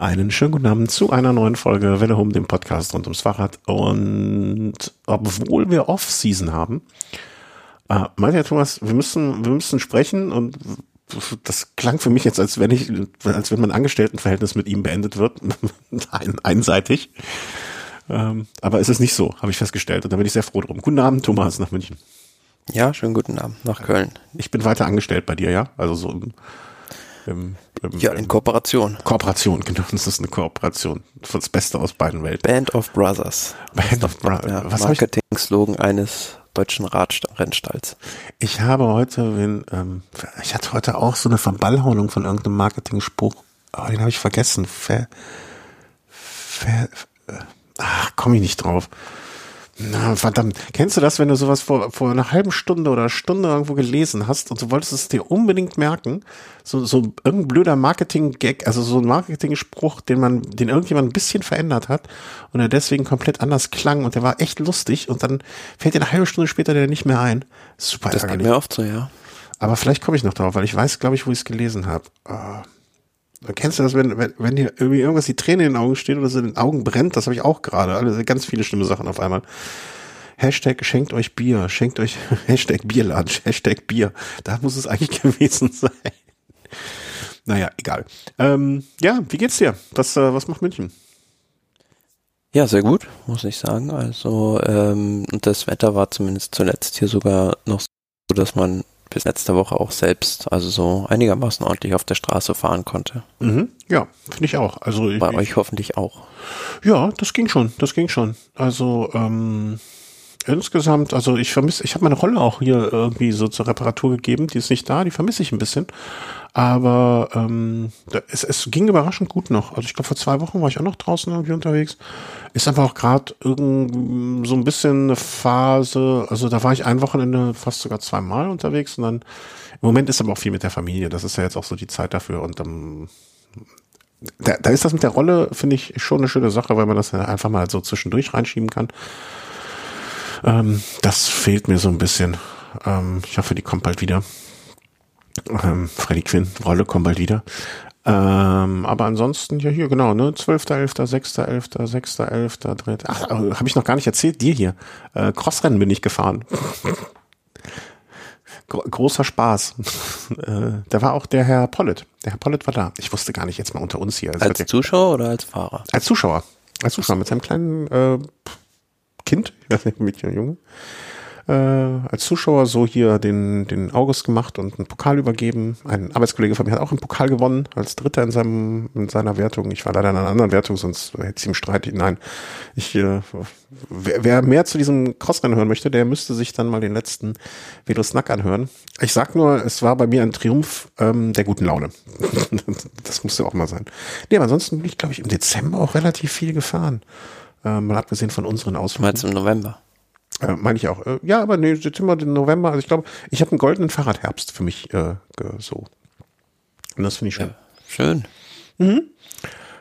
Einen schönen guten Abend zu einer neuen Folge Welle Home, dem Podcast rund ums Fahrrad. Und obwohl wir Off-Season haben, äh, meinte Herr Thomas, wir müssen, wir müssen sprechen und das klang für mich jetzt, als wenn ich, als wenn mein Angestelltenverhältnis mit ihm beendet wird, Ein, einseitig. Ähm, aber es ist nicht so, habe ich festgestellt und da bin ich sehr froh drum. Guten Abend, Thomas, nach München. Ja, schönen guten Abend nach Köln. Ich bin weiter angestellt bei dir, ja? Also so im, im, im, ja, in Kooperation. Kooperation, genau. Das ist eine Kooperation. Das Beste aus beiden Welten. Band of Brothers. Band of Brothers. Ja, Marketing-Slogan eines deutschen Radrennstalls. Ich habe heute, den, ähm, ich hatte heute auch so eine Verballhornung von irgendeinem Marketing-Spruch. Oh, den habe ich vergessen. Ver, ver, ach, komme ich nicht drauf. Na, verdammt. Kennst du das, wenn du sowas vor, vor einer halben Stunde oder Stunde irgendwo gelesen hast und du wolltest es dir unbedingt merken? So, so irgendein blöder Marketing-Gag, also so ein Marketing-Spruch, den man, den irgendjemand ein bisschen verändert hat und er deswegen komplett anders klang und der war echt lustig und dann fällt dir eine halbe Stunde später der nicht mehr ein. Super Das geht mir oft so, ja. Aber vielleicht komme ich noch drauf, weil ich weiß, glaube ich, wo ich es gelesen habe. Oh. Kennst du das, wenn, wenn, wenn dir irgendwie irgendwas die Träne in den Augen steht oder so in den Augen brennt? Das habe ich auch gerade. Also ganz viele schlimme Sachen auf einmal. Hashtag schenkt euch Bier, schenkt euch Hashtag Bierladen, Hashtag Bier. Da muss es eigentlich gewesen sein. Naja, egal. Ähm, ja, wie geht's dir? Was, äh, was macht München? Ja, sehr gut, muss ich sagen. Also ähm, das Wetter war zumindest zuletzt hier sogar noch so, dass man bis letzte Woche auch selbst, also so einigermaßen ordentlich auf der Straße fahren konnte. Mhm, ja, finde ich auch. Also bei ich, euch hoffentlich auch. Ja, das ging schon, das ging schon. Also ähm, insgesamt, also ich vermisse, ich habe meine Rolle auch hier irgendwie so zur Reparatur gegeben, die ist nicht da, die vermisse ich ein bisschen. Aber ähm, es, es ging überraschend gut noch. Also ich glaube, vor zwei Wochen war ich auch noch draußen irgendwie unterwegs. Ist einfach auch gerade irgend so ein bisschen eine Phase, also da war ich ein Wochenende fast sogar zweimal unterwegs und dann im Moment ist aber auch viel mit der Familie. Das ist ja jetzt auch so die Zeit dafür und ähm, da, da ist das mit der Rolle, finde ich, schon eine schöne Sache, weil man das einfach mal so zwischendurch reinschieben kann. Ähm, das fehlt mir so ein bisschen. Ähm, ich hoffe, die kommt bald wieder. Ähm, Freddy Quinn, Rolle kommt bald wieder. Ähm, aber ansonsten, ja hier, genau, ne, 12.11., 6.11., 6.11., 3. Ach, äh, habe ich noch gar nicht erzählt, dir hier. Äh, Crossrennen bin ich gefahren. großer Spaß. äh, da war auch der Herr Pollitt. Der Herr Pollitt war da. Ich wusste gar nicht, jetzt mal unter uns hier. Also als Zuschauer oder als Fahrer? Als Zuschauer. Als Zuschauer mit seinem kleinen äh, Kind, Mädchen oder Junge, äh, als Zuschauer so hier den, den August gemacht und einen Pokal übergeben. Ein Arbeitskollege von mir hat auch einen Pokal gewonnen, als Dritter in, seinem, in seiner Wertung. Ich war leider in einer anderen Wertung, sonst hätte es ihm Streit. Nein, ich, äh, wer, wer mehr zu diesem Crossrennen hören möchte, der müsste sich dann mal den letzten Velo Snack anhören. Ich sag nur, es war bei mir ein Triumph ähm, der guten Laune. das musste auch mal sein. Nee, aber ansonsten bin ich, glaube ich, im Dezember auch relativ viel gefahren. Äh, mal abgesehen von unseren Ausflügen. Meinst du im November? Äh, Meine ich auch. Äh, ja, aber nee, Dezember, November. Also ich glaube, ich habe einen goldenen Fahrradherbst für mich äh, so. Und das finde ich schön. Ja, schön. Mhm.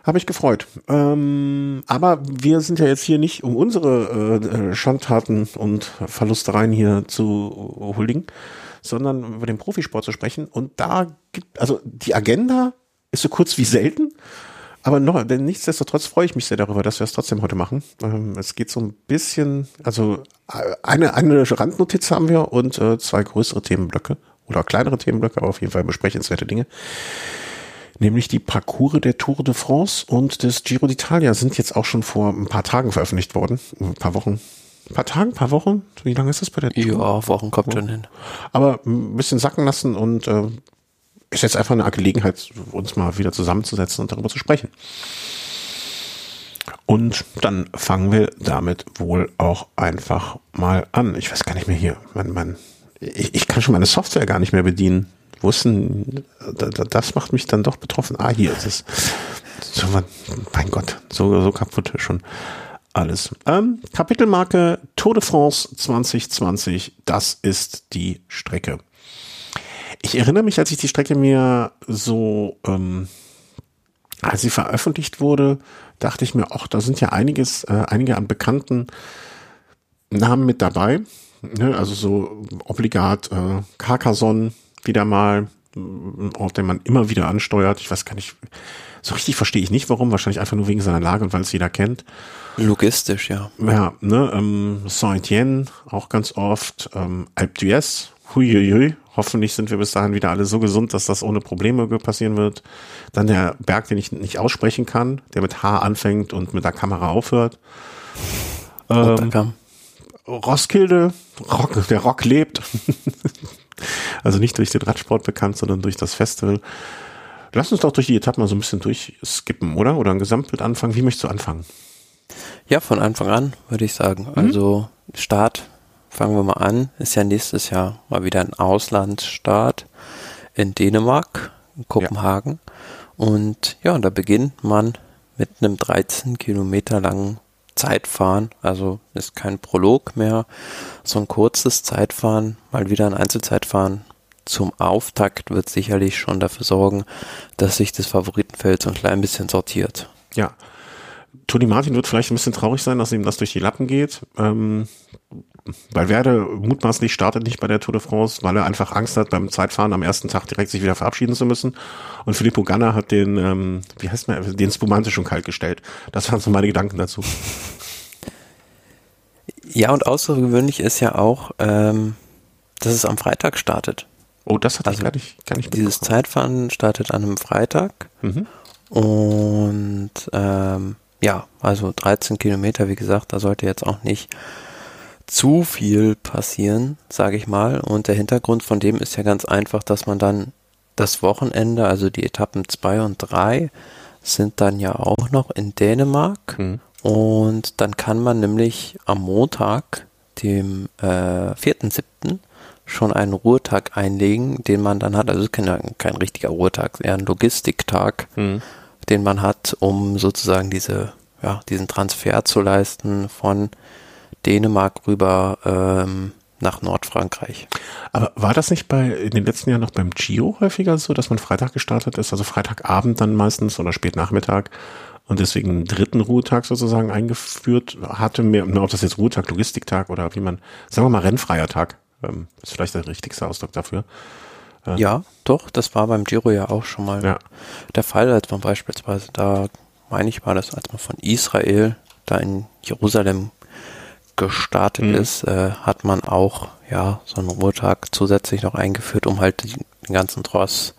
Habe ich gefreut. Ähm, aber wir sind ja jetzt hier nicht, um unsere äh, Schandtaten und Verlustereien hier zu huldigen, sondern über den Profisport zu sprechen. Und da gibt, also die Agenda ist so kurz wie selten. Aber noch, denn nichtsdestotrotz freue ich mich sehr darüber, dass wir es trotzdem heute machen. Ähm, es geht so ein bisschen, also äh, eine, eine Randnotiz haben wir und äh, zwei größere Themenblöcke oder kleinere Themenblöcke, aber auf jeden Fall besprechenswerte Dinge. Nämlich die Parcours der Tour de France und des Giro d'Italia sind jetzt auch schon vor ein paar Tagen veröffentlicht worden. Ein paar Wochen. Ein paar Tagen, ein paar Wochen? Wie lange ist das bei der Tour? Ja, Wochen kommt schon hin. Aber ein bisschen sacken lassen und äh, ist jetzt einfach eine Gelegenheit, uns mal wieder zusammenzusetzen und darüber zu sprechen. Und dann fangen wir damit wohl auch einfach mal an. Ich weiß gar nicht mehr hier. Man, man, ich, ich kann schon meine Software gar nicht mehr bedienen. Denn, das macht mich dann doch betroffen. Ah, hier ist es. So, mein Gott, so, so kaputt schon alles. Ähm, Kapitelmarke Tour de France 2020, das ist die Strecke. Ich erinnere mich, als ich die Strecke mir so, ähm, als sie veröffentlicht wurde, dachte ich mir, ach, da sind ja einiges, äh, einige an bekannten Namen mit dabei. Ne? Also so obligat äh, Carcassonne wieder mal, ein Ort, den man immer wieder ansteuert. Ich weiß gar nicht, so richtig verstehe ich nicht, warum. Wahrscheinlich einfach nur wegen seiner Lage und weil es jeder kennt. Logistisch, ja. Ja, ne, ähm, Saint-Étienne auch ganz oft, ähm, Alpe d'Huez, huiuiui, hoffentlich sind wir bis dahin wieder alle so gesund, dass das ohne Probleme passieren wird. Dann der Berg, den ich nicht aussprechen kann, der mit H anfängt und mit der Kamera aufhört. Ähm, Roskilde, Rock, der Rock lebt. also nicht durch den Radsport bekannt, sondern durch das Festival. Lass uns doch durch die Etappen mal so ein bisschen durchskippen, oder? Oder ein Gesamtbild anfangen. Wie möchtest du anfangen? Ja, von Anfang an würde ich sagen. Mhm. Also Start, fangen wir mal an, ist ja nächstes Jahr mal wieder ein Auslandsstart in Dänemark, in Kopenhagen. Ja. Und ja, da beginnt man mit einem 13 Kilometer langen Zeitfahren, also ist kein Prolog mehr, so ein kurzes Zeitfahren, mal wieder ein Einzelzeitfahren zum Auftakt wird sicherlich schon dafür sorgen, dass sich das Favoritenfeld so ein klein bisschen sortiert. Ja. Toni Martin wird vielleicht ein bisschen traurig sein, dass ihm das durch die Lappen geht. Ähm, Valverde mutmaßlich startet nicht bei der Tour de France, weil er einfach Angst hat, beim Zeitfahren am ersten Tag direkt sich wieder verabschieden zu müssen. Und Filippo Ganna hat den, ähm, wie heißt man, den Spumante schon kalt gestellt. Das waren so meine Gedanken dazu. Ja, und außergewöhnlich ist ja auch, ähm, dass es am Freitag startet. Oh, das hat also ich gar nicht, gar nicht Dieses Zeitfahren startet an einem Freitag. Mhm. Und ähm, ja, also 13 Kilometer, wie gesagt, da sollte jetzt auch nicht zu viel passieren, sage ich mal. Und der Hintergrund von dem ist ja ganz einfach, dass man dann das Wochenende, also die Etappen 2 und 3, sind dann ja auch noch in Dänemark. Mhm. Und dann kann man nämlich am Montag, dem äh, 4.7., schon einen Ruhetag einlegen, den man dann hat. Also es ist kein, kein richtiger Ruhetag, eher ein Logistiktag, mhm. Den man hat, um sozusagen diese, ja, diesen Transfer zu leisten von Dänemark rüber ähm, nach Nordfrankreich. Aber war das nicht bei in den letzten Jahren noch beim Gio häufiger so, dass man Freitag gestartet ist, also Freitagabend dann meistens oder Spätnachmittag und deswegen einen dritten Ruhetag sozusagen eingeführt hatte, mehr, ob das jetzt Ruhetag, Logistiktag oder wie man, sagen wir mal Rennfreier Tag, ähm, ist vielleicht der richtigste Ausdruck dafür. Ja, doch, das war beim Giro ja auch schon mal ja. der Fall, als man beispielsweise da, meine ich, war das, als man von Israel da in Jerusalem gestartet mhm. ist, äh, hat man auch ja so einen Ruhetag zusätzlich noch eingeführt, um halt den ganzen Tross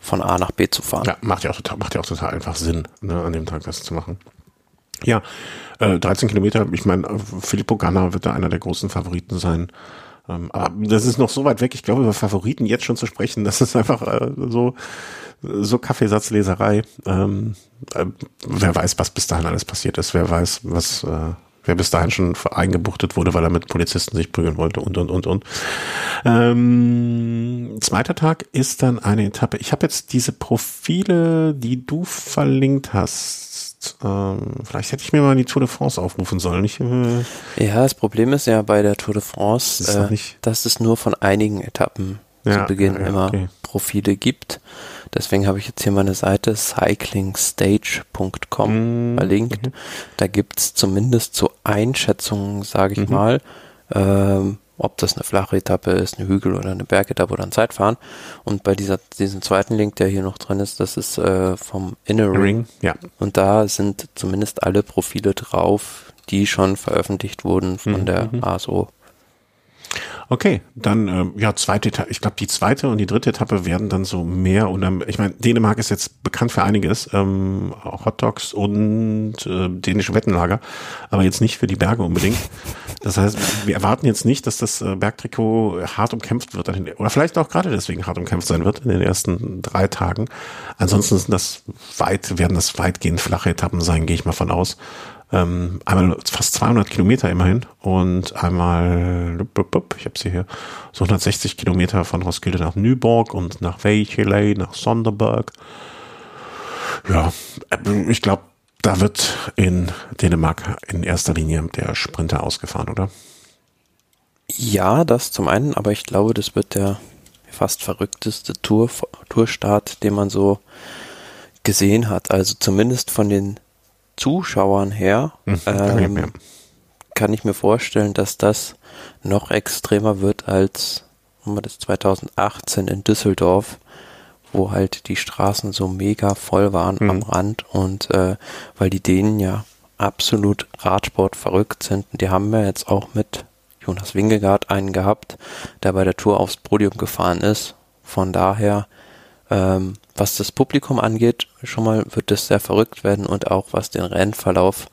von A nach B zu fahren. Ja, macht ja auch total, macht ja auch total einfach Sinn, ne, an dem Tag das zu machen. Ja, äh, 13 Kilometer, ich meine, Filippo Ganna wird da einer der großen Favoriten sein. Ähm, aber das ist noch so weit weg, ich glaube, über Favoriten jetzt schon zu sprechen, das ist einfach äh, so, so Kaffeesatzleserei. Ähm, äh, wer weiß, was bis dahin alles passiert ist, wer weiß, was äh, wer bis dahin schon eingebuchtet wurde, weil er mit Polizisten sich prügeln wollte und und und und. Ähm, zweiter Tag ist dann eine Etappe. Ich habe jetzt diese Profile, die du verlinkt hast. Ähm, vielleicht hätte ich mir mal die Tour de France aufrufen sollen. Ich, äh, ja, das Problem ist ja bei der Tour de France, äh, dass es nur von einigen Etappen ja, zu Beginn ja, immer okay. Profile gibt. Deswegen habe ich jetzt hier meine Seite cyclingstage.com mm, verlinkt. Mhm. Da gibt's zumindest so Einschätzungen, sage ich mhm. mal, ähm, ob das eine flache Etappe ist, eine Hügel- oder eine Bergetappe oder ein Zeitfahren. Und bei dieser, diesem zweiten Link, der hier noch drin ist, das ist äh, vom Inner Ring. Ring. Ja. Und da sind zumindest alle Profile drauf, die schon veröffentlicht wurden von mhm. der mhm. ASO. Okay, dann ähm, ja zweite Etappe. Ich glaube, die zweite und die dritte Etappe werden dann so mehr und dann, ich meine, Dänemark ist jetzt bekannt für einiges, ähm, Hotdogs und äh, dänische Wettenlager, aber jetzt nicht für die Berge unbedingt. Das heißt, wir erwarten jetzt nicht, dass das äh, Bergtrikot hart umkämpft wird, oder vielleicht auch gerade deswegen hart umkämpft sein wird in den ersten drei Tagen. Ansonsten sind das weit, werden das weitgehend flache Etappen sein, gehe ich mal von aus. Ähm, einmal fast 200 Kilometer immerhin und einmal, ich habe sie hier, so 160 Kilometer von Roskilde nach Nyborg und nach Vejle, nach Sonderberg. Ja, äh, ich glaube, da wird in Dänemark in erster Linie der Sprinter ausgefahren, oder? Ja, das zum einen, aber ich glaube, das wird der fast verrückteste Tour, Tourstart, den man so gesehen hat. Also zumindest von den Zuschauern her mhm, ähm, kann ich mir vorstellen, dass das noch extremer wird als das 2018 in Düsseldorf, wo halt die Straßen so mega voll waren mhm. am Rand und äh, weil die Dänen ja absolut Radsport verrückt sind. Die haben wir jetzt auch mit Jonas Wingegaard einen gehabt, der bei der Tour aufs Podium gefahren ist. Von daher, ähm, was das Publikum angeht, schon mal wird es sehr verrückt werden und auch was den Rennverlauf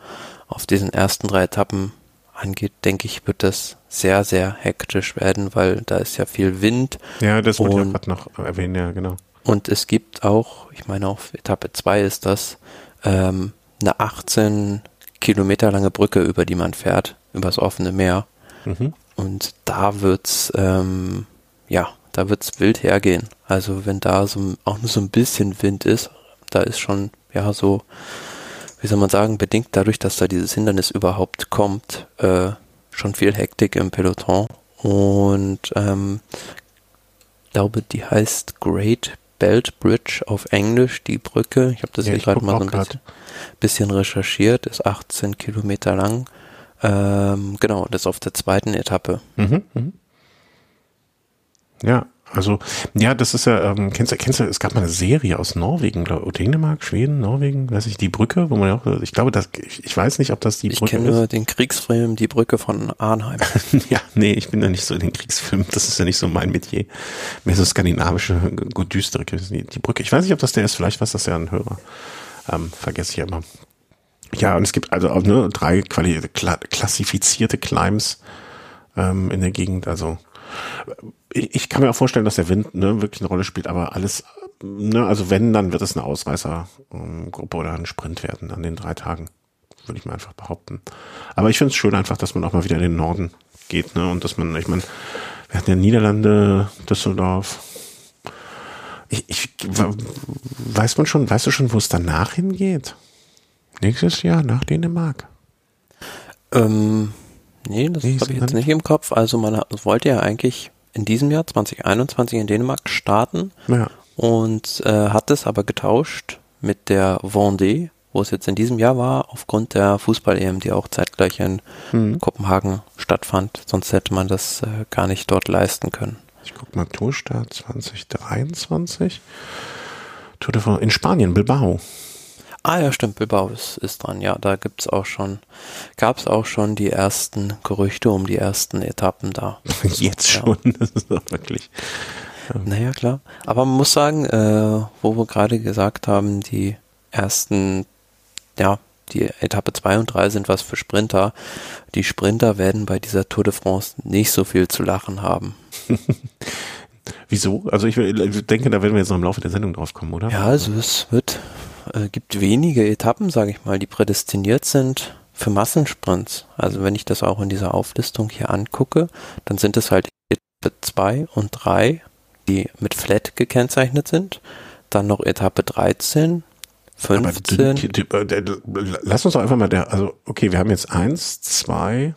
auf diesen ersten drei Etappen angeht, denke ich, wird das sehr, sehr hektisch werden, weil da ist ja viel Wind. Ja, das wollte ich gerade noch erwähnen, ja, genau. Und es gibt auch, ich meine auf Etappe 2 ist das, ähm, eine 18 Kilometer lange Brücke, über die man fährt, übers offene Meer. Mhm. Und da wird's, ähm, ja, da wird's wild hergehen. Also wenn da so auch nur so ein bisschen Wind ist, da ist schon, ja, so, wie soll man sagen, bedingt dadurch, dass da dieses Hindernis überhaupt kommt, äh, schon viel Hektik im Peloton. Und ähm, glaube, die heißt Great Belt Bridge auf Englisch, die Brücke. Ich habe das ja, hier gerade mal so ein bisschen, bisschen, recherchiert, ist 18 Kilometer lang. Ähm, genau, das ist auf der zweiten Etappe. Mhm, mh. Ja, also, ja, das ist ja, ähm, kennst du, kennst du, es gab mal eine Serie aus Norwegen, glaube Dänemark, Schweden, Norwegen, weiß ich, die Brücke, wo man ja auch, ich glaube, das, ich, ich weiß nicht, ob das die ich Brücke ist. Ich kenne nur den Kriegsfilm Die Brücke von Arnheim. ja, nee, ich bin ja nicht so in den Kriegsfilmen, das ist ja nicht so mein Metier. Mehr so skandinavische, gut düstere, die, die Brücke. Ich weiß nicht, ob das der ist, vielleicht was das ja ein Hörer. Ähm, vergesse ich ja immer. Ja, und es gibt also auch ne, drei Quali klassifizierte Climbs ähm, in der Gegend, also ich, ich kann mir auch vorstellen, dass der Wind ne, wirklich eine Rolle spielt, aber alles, ne, also wenn, dann wird es eine Ausreißergruppe oder ein Sprint werden an den drei Tagen, würde ich mal einfach behaupten. Aber ich finde es schön einfach, dass man auch mal wieder in den Norden geht, ne, und dass man, ich meine, wir hatten ja Niederlande, Düsseldorf. Ich, ich weiß man schon, weißt du schon, wo es danach hingeht? Nächstes Jahr nach Dänemark. Ähm, nee, das habe ich jetzt nicht im Kopf. Also man wollte ja eigentlich in diesem Jahr 2021 in Dänemark starten ja. und äh, hat es aber getauscht mit der Vendée, wo es jetzt in diesem Jahr war, aufgrund der Fußball-EM, die auch zeitgleich in mhm. Kopenhagen stattfand. Sonst hätte man das äh, gar nicht dort leisten können. Ich gucke mal, Tourstart 2023. Tour de France in Spanien, Bilbao. Ah ja, stimmt, Bilbao ist, ist dran. Ja, da gibt's auch schon, gab's auch schon die ersten Gerüchte um die ersten Etappen da. Jetzt ja. schon, das ist doch wirklich. Ähm. Naja, klar. Aber man muss sagen, äh, wo wir gerade gesagt haben, die ersten, ja, die Etappe 2 und 3 sind was für Sprinter. Die Sprinter werden bei dieser Tour de France nicht so viel zu lachen haben. Wieso? Also ich, ich, denke, da werden wir jetzt noch im Laufe der Sendung drauf kommen, oder? Ja, also es wird äh, gibt wenige Etappen, sage ich mal, die prädestiniert sind für Massensprints. Also wenn ich das auch in dieser Auflistung hier angucke, dann sind es halt Etappe 2 und 3, die mit Flat gekennzeichnet sind. Dann noch Etappe 13, 15. Dünn, lass uns doch einfach mal der, also okay, wir haben jetzt eins, zwei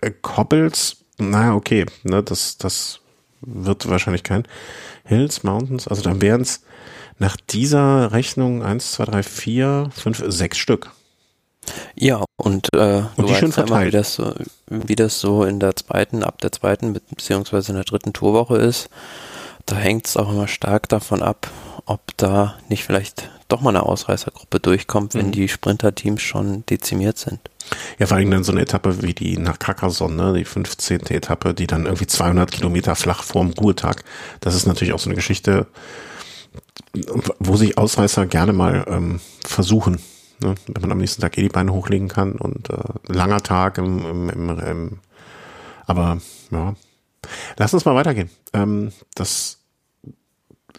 äh, Koppels, naja, okay, ne, das, das wird wahrscheinlich kein Hills, Mountains, also dann wären es nach dieser Rechnung eins, zwei, drei, vier, fünf, sechs Stück. Ja, und, äh, und die schön verteilt. Wie das, so, wie das so in der zweiten, ab der zweiten beziehungsweise in der dritten Tourwoche ist. Da hängt es auch immer stark davon ab, ob da nicht vielleicht doch mal eine Ausreißergruppe durchkommt, wenn mhm. die Sprinterteams schon dezimiert sind. Ja, vor allem dann so eine Etappe wie die nach Carcassonne, ne, die 15. Etappe, die dann irgendwie 200 Kilometer flach vorm Ruhetag. Das ist natürlich auch so eine Geschichte, wo sich Ausreißer gerne mal ähm, versuchen, ne? wenn man am nächsten Tag eh die Beine hochlegen kann und äh, langer Tag im, im, im, im aber ja. Lass uns mal weitergehen. Ähm, das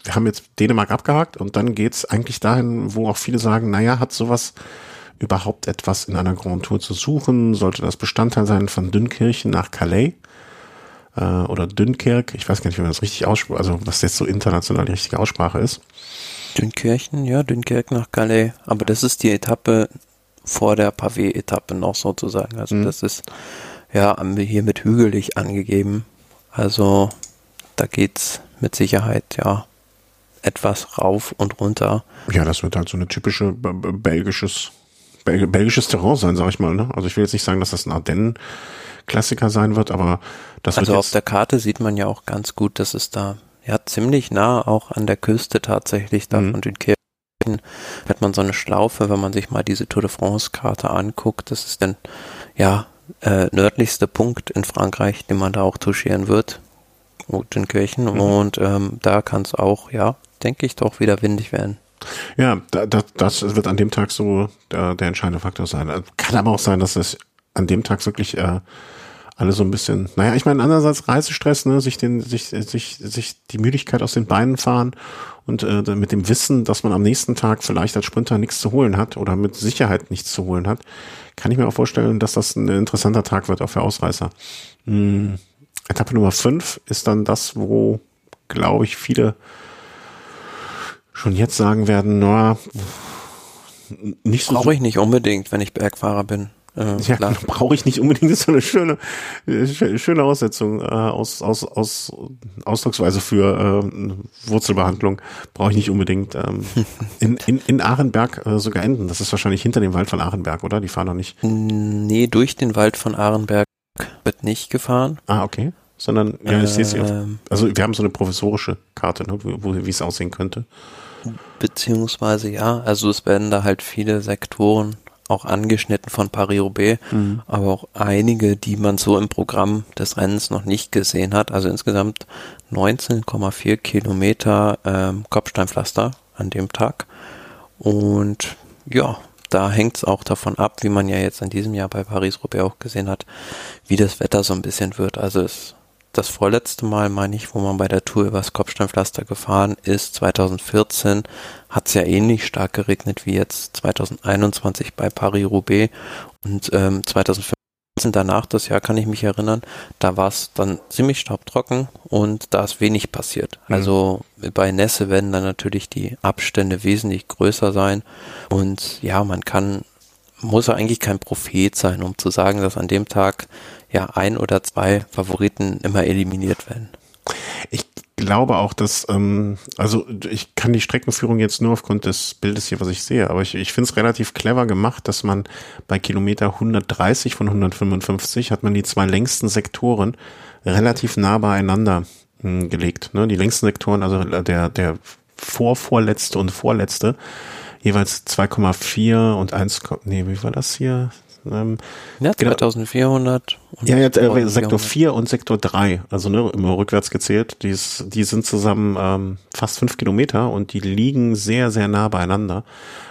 wir haben jetzt Dänemark abgehakt und dann geht's eigentlich dahin, wo auch viele sagen, naja, hat sowas überhaupt etwas in einer Grand Tour zu suchen? Sollte das Bestandteil sein von Dünnkirchen nach Calais? Äh, oder Dünkirk, ich weiß gar nicht, wie man das richtig ausspricht, also was jetzt so international die richtige Aussprache ist. Dünkirchen, ja, Dünkirk nach Calais, aber das ist die Etappe vor der Pavé-Etappe noch sozusagen, also mhm. das ist ja hier mit hügelig angegeben, also da geht's mit Sicherheit, ja, etwas rauf und runter. Ja, das wird halt so eine typische belgisches belgisches Terrain sein, sag ich mal. Ne? Also ich will jetzt nicht sagen, dass das ein Ardennen Klassiker sein wird, aber das Also auf der Karte sieht man ja auch ganz gut, dass es da ja ziemlich nah auch an der Küste tatsächlich da mhm. von Dünkirchen hat man so eine Schlaufe, wenn man sich mal diese Tour de France Karte anguckt, das ist dann ja äh, nördlichste Punkt in Frankreich, den man da auch touchieren wird, Dünkirchen mhm. und ähm, da kann es auch, ja, denke ich, doch wieder windig werden. Ja, da, da, das wird an dem Tag so der, der entscheidende Faktor sein. Kann aber auch sein, dass es an dem Tag wirklich äh, alle so ein bisschen, naja, ich meine, andererseits Reisestress, ne, sich den, sich, sich, sich die Müdigkeit aus den Beinen fahren und äh, mit dem Wissen, dass man am nächsten Tag vielleicht als Sprinter nichts zu holen hat oder mit Sicherheit nichts zu holen hat, kann ich mir auch vorstellen, dass das ein interessanter Tag wird auch für Ausreißer. Hm. Etappe Nummer 5 ist dann das, wo, glaube ich, viele schon jetzt sagen werden, na, nicht so. Brauche ich nicht unbedingt, wenn ich Bergfahrer bin. Äh, ja, brauche ich nicht unbedingt. Das ist so eine schöne, schöne Aussetzung äh, aus, aus, aus Ausdrucksweise für äh, Wurzelbehandlung. Brauche ich nicht unbedingt. Ähm, in, in, in Ahrenberg äh, sogar enden. Das ist wahrscheinlich hinter dem Wald von Ahrenberg, oder? Die fahren noch nicht. Nee, durch den Wald von Ahrenberg wird nicht gefahren. Ah, okay. Sondern, ja, ich sehe es ähm, Also wir haben so eine professorische Karte, ne, wo wie es aussehen könnte. Beziehungsweise ja, also es werden da halt viele Sektoren auch angeschnitten von Paris-Roubaix, mhm. aber auch einige, die man so im Programm des Rennens noch nicht gesehen hat. Also insgesamt 19,4 Kilometer ähm, Kopfsteinpflaster an dem Tag. Und ja, da hängt es auch davon ab, wie man ja jetzt in diesem Jahr bei Paris-Roubaix auch gesehen hat, wie das Wetter so ein bisschen wird. Also es das vorletzte Mal, meine ich, wo man bei der Tour übers Kopfsteinpflaster gefahren ist, 2014, hat es ja ähnlich stark geregnet wie jetzt 2021 bei Paris-Roubaix und ähm, 2015 danach, das Jahr kann ich mich erinnern, da war es dann ziemlich staubtrocken und da ist wenig passiert. Mhm. Also bei Nässe werden dann natürlich die Abstände wesentlich größer sein und ja, man kann, muss ja eigentlich kein Prophet sein, um zu sagen, dass an dem Tag ja ein oder zwei Favoriten immer eliminiert werden. Ich glaube auch, dass, ähm, also ich kann die Streckenführung jetzt nur aufgrund des Bildes hier, was ich sehe, aber ich, ich finde es relativ clever gemacht, dass man bei Kilometer 130 von 155 hat man die zwei längsten Sektoren relativ nah beieinander mh, hm, gelegt. Ne? Die längsten Sektoren, also der, der vorvorletzte und vorletzte, jeweils 2,4 und 1, nee, wie war das hier? Ähm, ja, 2400. Genau. Ja, jetzt äh, Sektor 4 und Sektor 3, also ne, immer rückwärts gezählt, die, ist, die sind zusammen ähm, fast fünf Kilometer und die liegen sehr, sehr nah beieinander.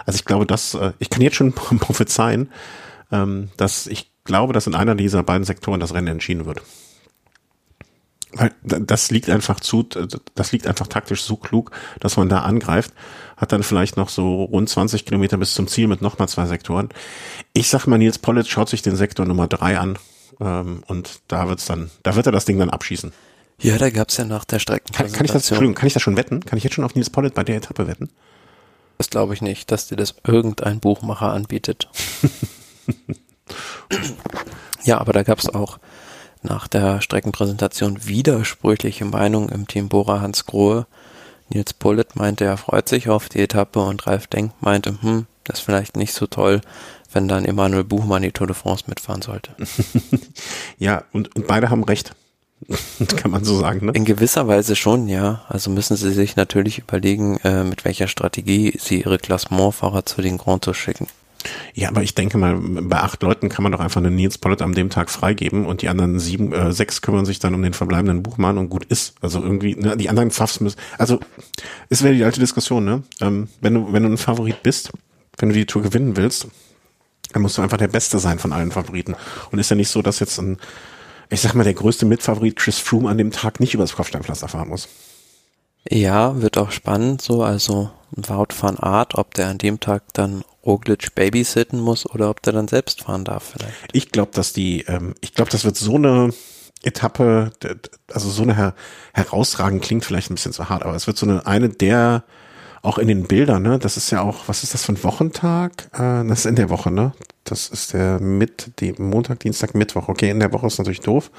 Also ich glaube, dass, äh, ich kann jetzt schon prophezeien, ähm, dass ich glaube, dass in einer dieser beiden Sektoren das Rennen entschieden wird. Weil das liegt einfach zu, das liegt einfach taktisch so klug, dass man da angreift, hat dann vielleicht noch so rund 20 Kilometer bis zum Ziel mit nochmal zwei Sektoren. Ich sag mal, Nils Pollitz schaut sich den Sektor Nummer drei an ähm, und da wird's dann, da wird er das Ding dann abschießen. Ja, da gab's ja nach der Strecke. Kann, kann ich das, Entschuldigung, kann ich das schon wetten? Kann ich jetzt schon auf Nils Pollitz bei der Etappe wetten? Das glaube ich nicht, dass dir das irgendein Buchmacher anbietet. ja, aber da gab's auch nach der Streckenpräsentation widersprüchliche Meinungen im Team Bora Hans Grohe. Nils Bullitt meinte, er freut sich auf die Etappe und Ralf Denk meinte, hm, das ist vielleicht nicht so toll, wenn dann Emanuel Buchmann die Tour de France mitfahren sollte. ja, und, und beide haben recht. Kann man so sagen, ne? In gewisser Weise schon, ja. Also müssen sie sich natürlich überlegen, äh, mit welcher Strategie sie ihre Klassementfahrer zu den Grand Tours schicken. Ja, aber ich denke mal, bei acht Leuten kann man doch einfach einen Nils Pollitt am dem Tag freigeben und die anderen sieben, äh, sechs kümmern sich dann um den verbleibenden Buchmann und gut ist. Also irgendwie, ne, die anderen Pfaffs müssen, also es wäre die alte Diskussion, ne? Ähm, wenn du, wenn du ein Favorit bist, wenn du die Tour gewinnen willst, dann musst du einfach der Beste sein von allen Favoriten. Und ist ja nicht so, dass jetzt ein, ich sag mal, der größte Mitfavorit Chris Froome an dem Tag nicht übers Kopfsteinpflaster fahren muss. Ja, wird auch spannend so, also Wout van Art, ob der an dem Tag dann Roglic babysitten muss oder ob der dann selbst fahren darf vielleicht. Ich glaube, dass die, ähm, ich glaube, das wird so eine Etappe, also so eine her herausragend klingt vielleicht ein bisschen zu hart, aber es wird so eine, eine der auch in den Bildern, ne? Das ist ja auch, was ist das für ein Wochentag? Äh, das ist in der Woche, ne? Das ist der mit, die Montag, Dienstag, Mittwoch. Okay, in der Woche ist natürlich doof.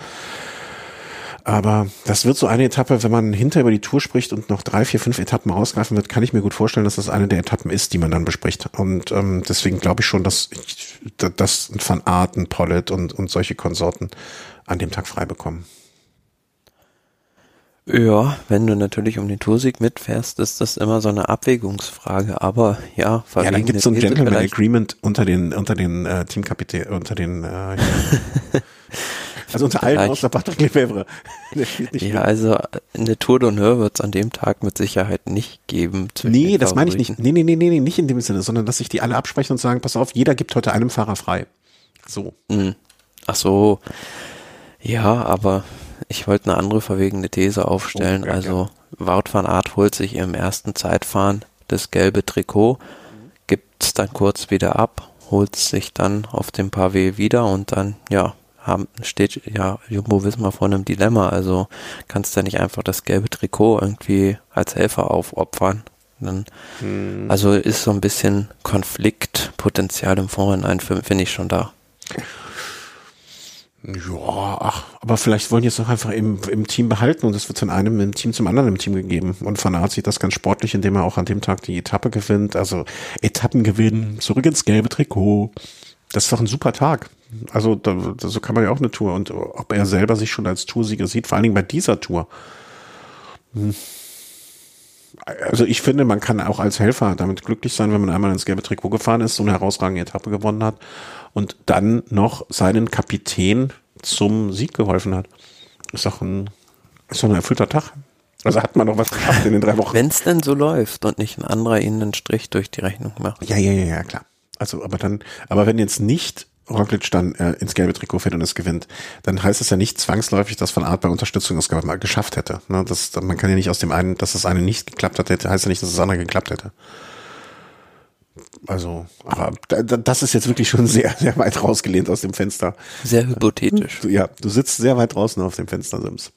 Aber das wird so eine Etappe, wenn man hinter über die Tour spricht und noch drei, vier, fünf Etappen rausgreifen wird, kann ich mir gut vorstellen, dass das eine der Etappen ist, die man dann bespricht. Und ähm, deswegen glaube ich schon, dass, ich, dass Van Arten, Pollitt und, und solche Konsorten an dem Tag frei bekommen. Ja, wenn du natürlich um den Toursieg mitfährst, ist das immer so eine Abwägungsfrage. Aber ja, ja, dann gibt es so ein Gentleman Agreement unter den unter den äh, Teamkapitän, unter den äh, also unter allen außer Patrick Lefebvre. ja, also eine Tour d'honneur wird es an dem Tag mit Sicherheit nicht geben. Nee, das meine ich nicht. Nee, nee, nee, nee, nicht in dem Sinne, sondern dass sich die alle absprechen und sagen, pass auf, jeder gibt heute einem Fahrer frei. So. Mhm. Ach so. Ja, aber ich wollte eine andere verwegene These aufstellen. Oh, also Wout van Aert holt sich im ersten Zeitfahren das gelbe Trikot, gibt es dann kurz wieder ab, holt sich dann auf dem Pavé wieder und dann, ja, haben, steht ja Jumbo Wismar vor einem Dilemma. Also kannst du nicht einfach das gelbe Trikot irgendwie als Helfer aufopfern. Dann, hm. Also ist so ein bisschen Konfliktpotenzial im Vorhinein, finde ich schon da. Ja, ach, aber vielleicht wollen die es auch einfach im, im Team behalten und es wird von einem im Team zum anderen im Team gegeben. Und Van Aert sieht das ganz sportlich, indem er auch an dem Tag die Etappe gewinnt. Also Etappen gewinnen, zurück ins gelbe Trikot. Das ist doch ein super Tag. Also da, so kann man ja auch eine Tour. Und ob er selber sich schon als Toursieger sieht, vor allen Dingen bei dieser Tour. Hm. Also ich finde, man kann auch als Helfer damit glücklich sein, wenn man einmal ins gelbe Trikot gefahren ist, so eine herausragende Etappe gewonnen hat und dann noch seinen Kapitän zum Sieg geholfen hat. Ist doch ein, ist doch ein erfüllter Tag. Also hat man noch was geschafft in den drei Wochen. Wenn es denn so läuft und nicht ein anderer ihnen einen Strich durch die Rechnung macht. Ja, ja, ja, ja, klar. Also, aber dann, aber wenn jetzt nicht Roglic dann äh, ins gelbe Trikot fährt und es gewinnt, dann heißt es ja nicht zwangsläufig, dass Van Art bei Unterstützung das mal geschafft hätte. Ne? Das, man kann ja nicht aus dem einen, dass das eine nicht geklappt hat, heißt ja nicht, dass das andere geklappt hätte. Also, aber das ist jetzt wirklich schon sehr, sehr weit rausgelehnt aus dem Fenster. Sehr hypothetisch. Ja, du sitzt sehr weit draußen auf dem Fenster, Sims.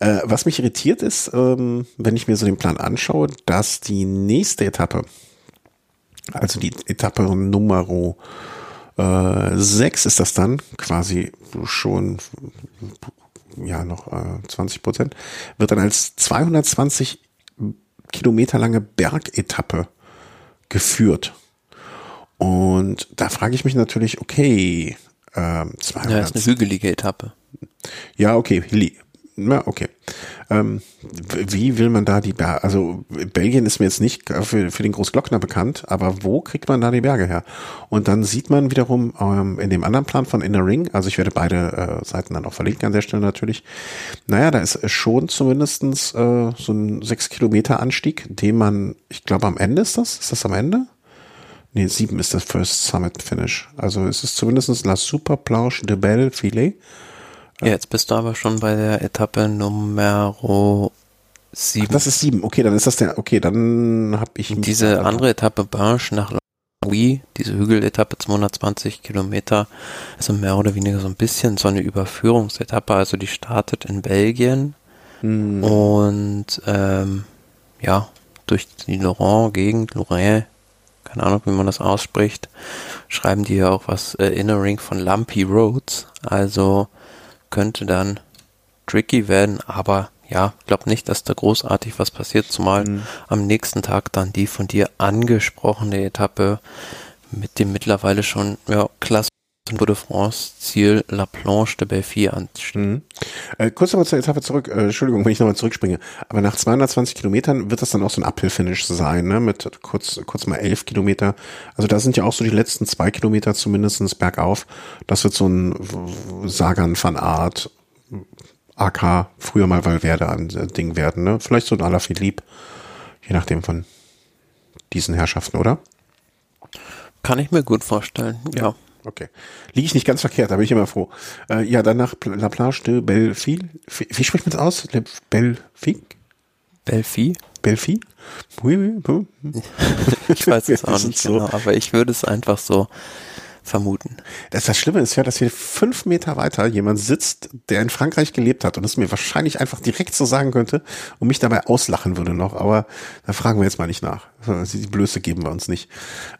Äh, was mich irritiert ist, ähm, wenn ich mir so den Plan anschaue, dass die nächste Etappe, also die Etappe Nummer äh, 6 ist das dann, quasi schon ja noch äh, 20 Prozent, wird dann als 220 Kilometer lange Bergetappe geführt. Und da frage ich mich natürlich, okay, ähm, 200. Ja, ist eine hügelige Etappe. Ja, okay, Ja, okay. Ähm, wie will man da die Berge, also Belgien ist mir jetzt nicht für, für den Großglockner bekannt, aber wo kriegt man da die Berge her? Und dann sieht man wiederum ähm, in dem anderen Plan von Inner Ring, also ich werde beide äh, Seiten dann auch verlinken an der Stelle natürlich, naja, da ist schon zumindestens äh, so ein sechs Kilometer Anstieg, den man, ich glaube am Ende ist das, ist das am Ende? Nee, sieben ist das First Summit Finish. Also es ist zumindestens La Super Planche de Belle Filet. Ja, jetzt bist du aber schon bei der Etappe Nummer sieben. das ist sieben. Okay, dann ist das der. Okay, dann habe ich. Diese andere Etappe Barge nach Louis, diese Hügeletappe 220 Kilometer, also mehr oder weniger so ein bisschen so eine Überführungsetappe. Also die startet in Belgien hm. und ähm, ja durch die Laurent-Gegend, Lorraine, keine Ahnung, wie man das ausspricht, schreiben die ja auch was äh, Innering von Lumpy Roads. Also könnte dann tricky werden, aber ja, glaube nicht, dass da großartig was passiert, zumal mhm. am nächsten Tag dann die von dir angesprochene Etappe mit dem mittlerweile schon ja, klasse Tour de France Ziel La Planche de Belfi ansteht. Mhm. Äh, kurz nochmal zur Etappe zurück, äh, Entschuldigung, wenn ich nochmal zurückspringe, aber nach 220 Kilometern wird das dann auch so ein Uphill-Finish sein, ne? mit kurz, kurz mal 11 Kilometer. Also da sind ja auch so die letzten zwei Kilometer zumindestens bergauf. Das wird so ein Sagan van Art, AK, früher mal Valverde an äh, Ding werden, ne? Vielleicht so ein Alaphilippe, je nachdem von diesen Herrschaften, oder? Kann ich mir gut vorstellen, ja. Okay. Liege ich nicht ganz verkehrt, da bin ich immer froh. Äh, ja, dann nach La Plage de Belleville. Wie spricht man das aus? Belleville? Belfi? Belfi? ich weiß es auch nicht so. genau, aber ich würde es einfach so vermuten. Das, das Schlimme ist ja, dass hier fünf Meter weiter jemand sitzt, der in Frankreich gelebt hat und es mir wahrscheinlich einfach direkt so sagen könnte und mich dabei auslachen würde noch. Aber da fragen wir jetzt mal nicht nach. Die Blöße geben wir uns nicht.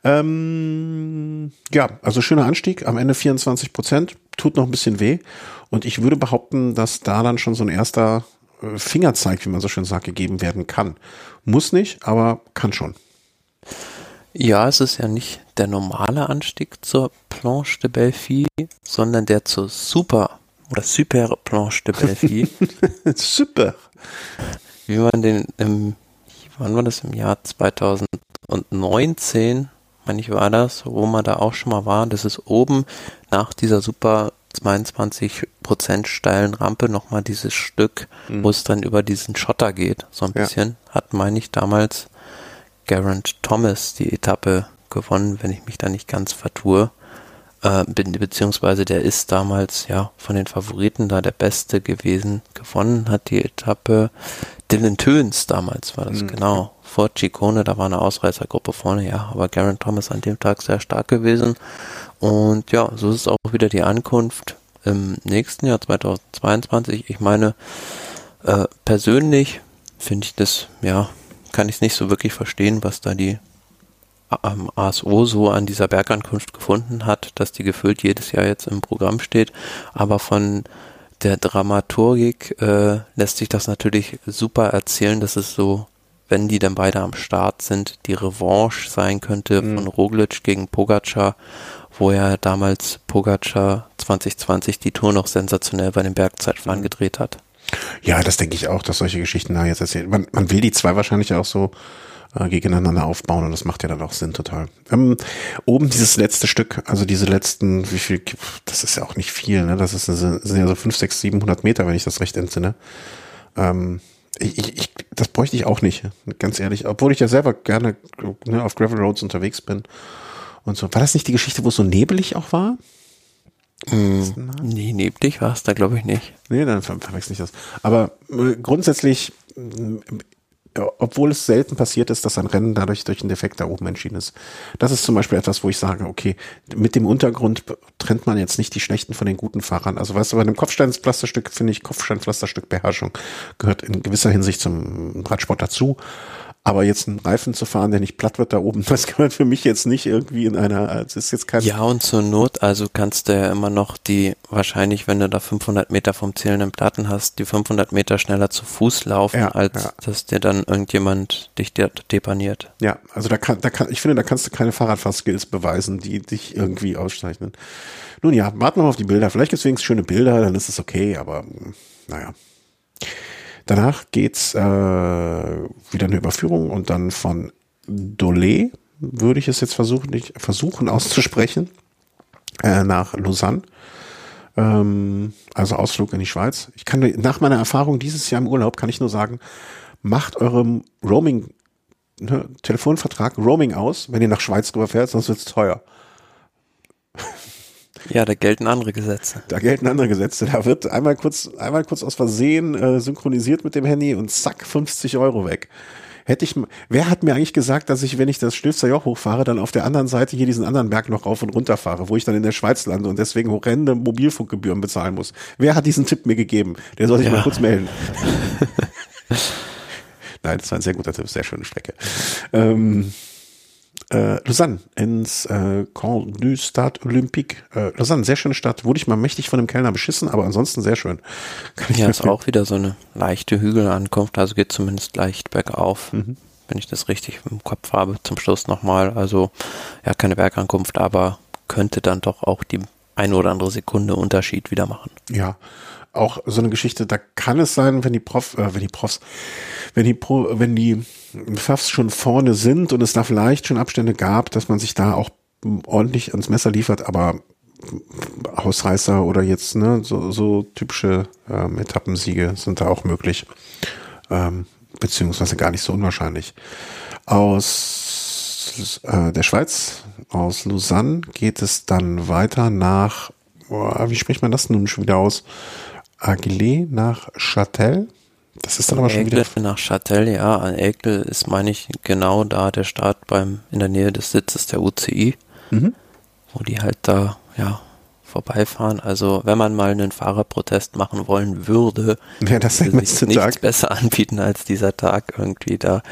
Ähm, ja, also schöner Anstieg. Am Ende 24 Prozent. Tut noch ein bisschen weh. Und ich würde behaupten, dass da dann schon so ein erster äh, Fingerzeig, wie man so schön sagt, gegeben werden kann. Muss nicht, aber kann schon. Ja, es ist ja nicht der normale Anstieg zur Planche de Belfi, sondern der zur Super oder Super Planche de Belfi. Super. Wie man den im, wann war das im Jahr 2019, meine ich war das, wo man da auch schon mal war. Das ist oben nach dieser super 22 Prozent steilen Rampe nochmal dieses Stück, mhm. wo es dann über diesen Schotter geht, so ein bisschen. Ja. Hat, meine ich, damals Garant Thomas die Etappe gewonnen, wenn ich mich da nicht ganz vertue. Äh, beziehungsweise der ist damals ja von den Favoriten da der Beste gewesen. Gewonnen hat die Etappe Dylan Töns damals war das, mhm. genau. Vor Ciccone, da war eine Ausreißergruppe vorne, ja, aber Garen Thomas an dem Tag sehr stark gewesen. Und ja, so ist auch wieder die Ankunft im nächsten Jahr 2022. Ich meine, äh, persönlich finde ich das, ja, kann ich es nicht so wirklich verstehen, was da die ähm, ASO so an dieser Bergankunft gefunden hat, dass die gefühlt jedes Jahr jetzt im Programm steht. Aber von der Dramaturgik äh, lässt sich das natürlich super erzählen, dass es so, wenn die dann beide am Start sind, die Revanche sein könnte mhm. von Roglic gegen Pogacar, wo er damals Pogacar 2020 die Tour noch sensationell bei den Bergzeitfahren mhm. gedreht hat. Ja, das denke ich auch, dass solche Geschichten da jetzt erzählen. Man, man will die zwei wahrscheinlich auch so äh, gegeneinander aufbauen und das macht ja dann auch Sinn total. Ähm, oben dieses letzte Stück, also diese letzten, wie viel, das ist ja auch nicht viel, ne? Das ist, das sind ja so fünf, sechs, siebenhundert Meter, wenn ich das recht entsinne. Ähm, ich, ich, ich, das bräuchte ich auch nicht, ganz ehrlich. Obwohl ich ja selber gerne ne, auf Gravel Roads unterwegs bin und so. War das nicht die Geschichte, wo es so nebelig auch war? Mm, nee, neblig war es da glaube ich nicht. Nee, dann ver verwechsel ich das. Aber äh, grundsätzlich obwohl es selten passiert ist, dass ein Rennen dadurch durch einen Defekt da oben entschieden ist. Das ist zum Beispiel etwas, wo ich sage, okay, mit dem Untergrund trennt man jetzt nicht die schlechten von den guten Fahrern. Also weißt du, bei einem Kopfsteinspflasterstück finde ich Kopfsteinspflasterstück Beherrschung gehört in gewisser Hinsicht zum Radsport dazu. Aber jetzt einen Reifen zu fahren, der nicht platt wird da oben, das gehört für mich jetzt nicht irgendwie in einer, es ist jetzt kein... Ja, und zur Not, also kannst du ja immer noch die, wahrscheinlich, wenn du da 500 Meter vom zählenden Platten hast, die 500 Meter schneller zu Fuß laufen, ja, als ja. dass dir dann irgendjemand dich depaniert. Ja, also da kann, da kann, ich finde, da kannst du keine Fahrradfahrskills beweisen, die dich irgendwie auszeichnen. Nun ja, warten wir mal auf die Bilder. Vielleicht gibt es wenigstens schöne Bilder, dann ist es okay, aber naja. Danach geht's äh, wieder eine Überführung und dann von Dole würde ich es jetzt versuchen, nicht, versuchen auszusprechen, äh, nach Lausanne. Ähm, also Ausflug in die Schweiz. Ich kann nach meiner Erfahrung dieses Jahr im Urlaub kann ich nur sagen, macht eurem Roaming ne, Telefonvertrag Roaming aus, wenn ihr nach Schweiz rüberfährt, sonst wird's teuer. Ja, da gelten andere Gesetze. Da gelten andere Gesetze. Da wird einmal kurz, einmal kurz aus Versehen äh, synchronisiert mit dem Handy und zack, 50 Euro weg. Hätte ich, wer hat mir eigentlich gesagt, dass ich, wenn ich das Stilfzer Joch hochfahre, dann auf der anderen Seite hier diesen anderen Berg noch rauf und runter fahre, wo ich dann in der Schweiz lande und deswegen horrende Mobilfunkgebühren bezahlen muss? Wer hat diesen Tipp mir gegeben? Der soll sich ja. mal kurz melden. Nein, das war ein sehr guter Tipp, sehr schöne Strecke. Ähm, äh, Lausanne ins äh, Camp du Stade Olympique. Äh, Lausanne, sehr schöne Stadt. Wurde ich mal mächtig von dem Kellner beschissen, aber ansonsten sehr schön. Kann ja, ist auch wieder so eine leichte Hügelankunft, also geht zumindest leicht bergauf. Mhm. Wenn ich das richtig im Kopf habe, zum Schluss nochmal. Also ja, keine Bergankunft, aber könnte dann doch auch die eine oder andere Sekunde Unterschied wieder machen. Ja, auch so eine Geschichte, da kann es sein, wenn die Prof, äh, wenn die Profs, wenn die Pro, wenn die Pfaffs schon vorne sind und es da vielleicht schon Abstände gab, dass man sich da auch ordentlich ans Messer liefert, aber Ausreißer oder jetzt ne, so, so typische ähm, Etappensiege sind da auch möglich, ähm, beziehungsweise gar nicht so unwahrscheinlich. Aus äh, der Schweiz, aus Lausanne, geht es dann weiter nach, oh, wie spricht man das nun schon wieder aus? Aguilé nach Châtel. Das ist dann aber schon wieder. nach Châtel, ja. An Egle ist, meine ich, genau da der Start beim, in der Nähe des Sitzes der UCI. Mhm. Wo die halt da, ja, vorbeifahren. Also wenn man mal einen Fahrerprotest machen wollen würde, ja, das würde sich nichts Tag. besser anbieten als dieser Tag irgendwie da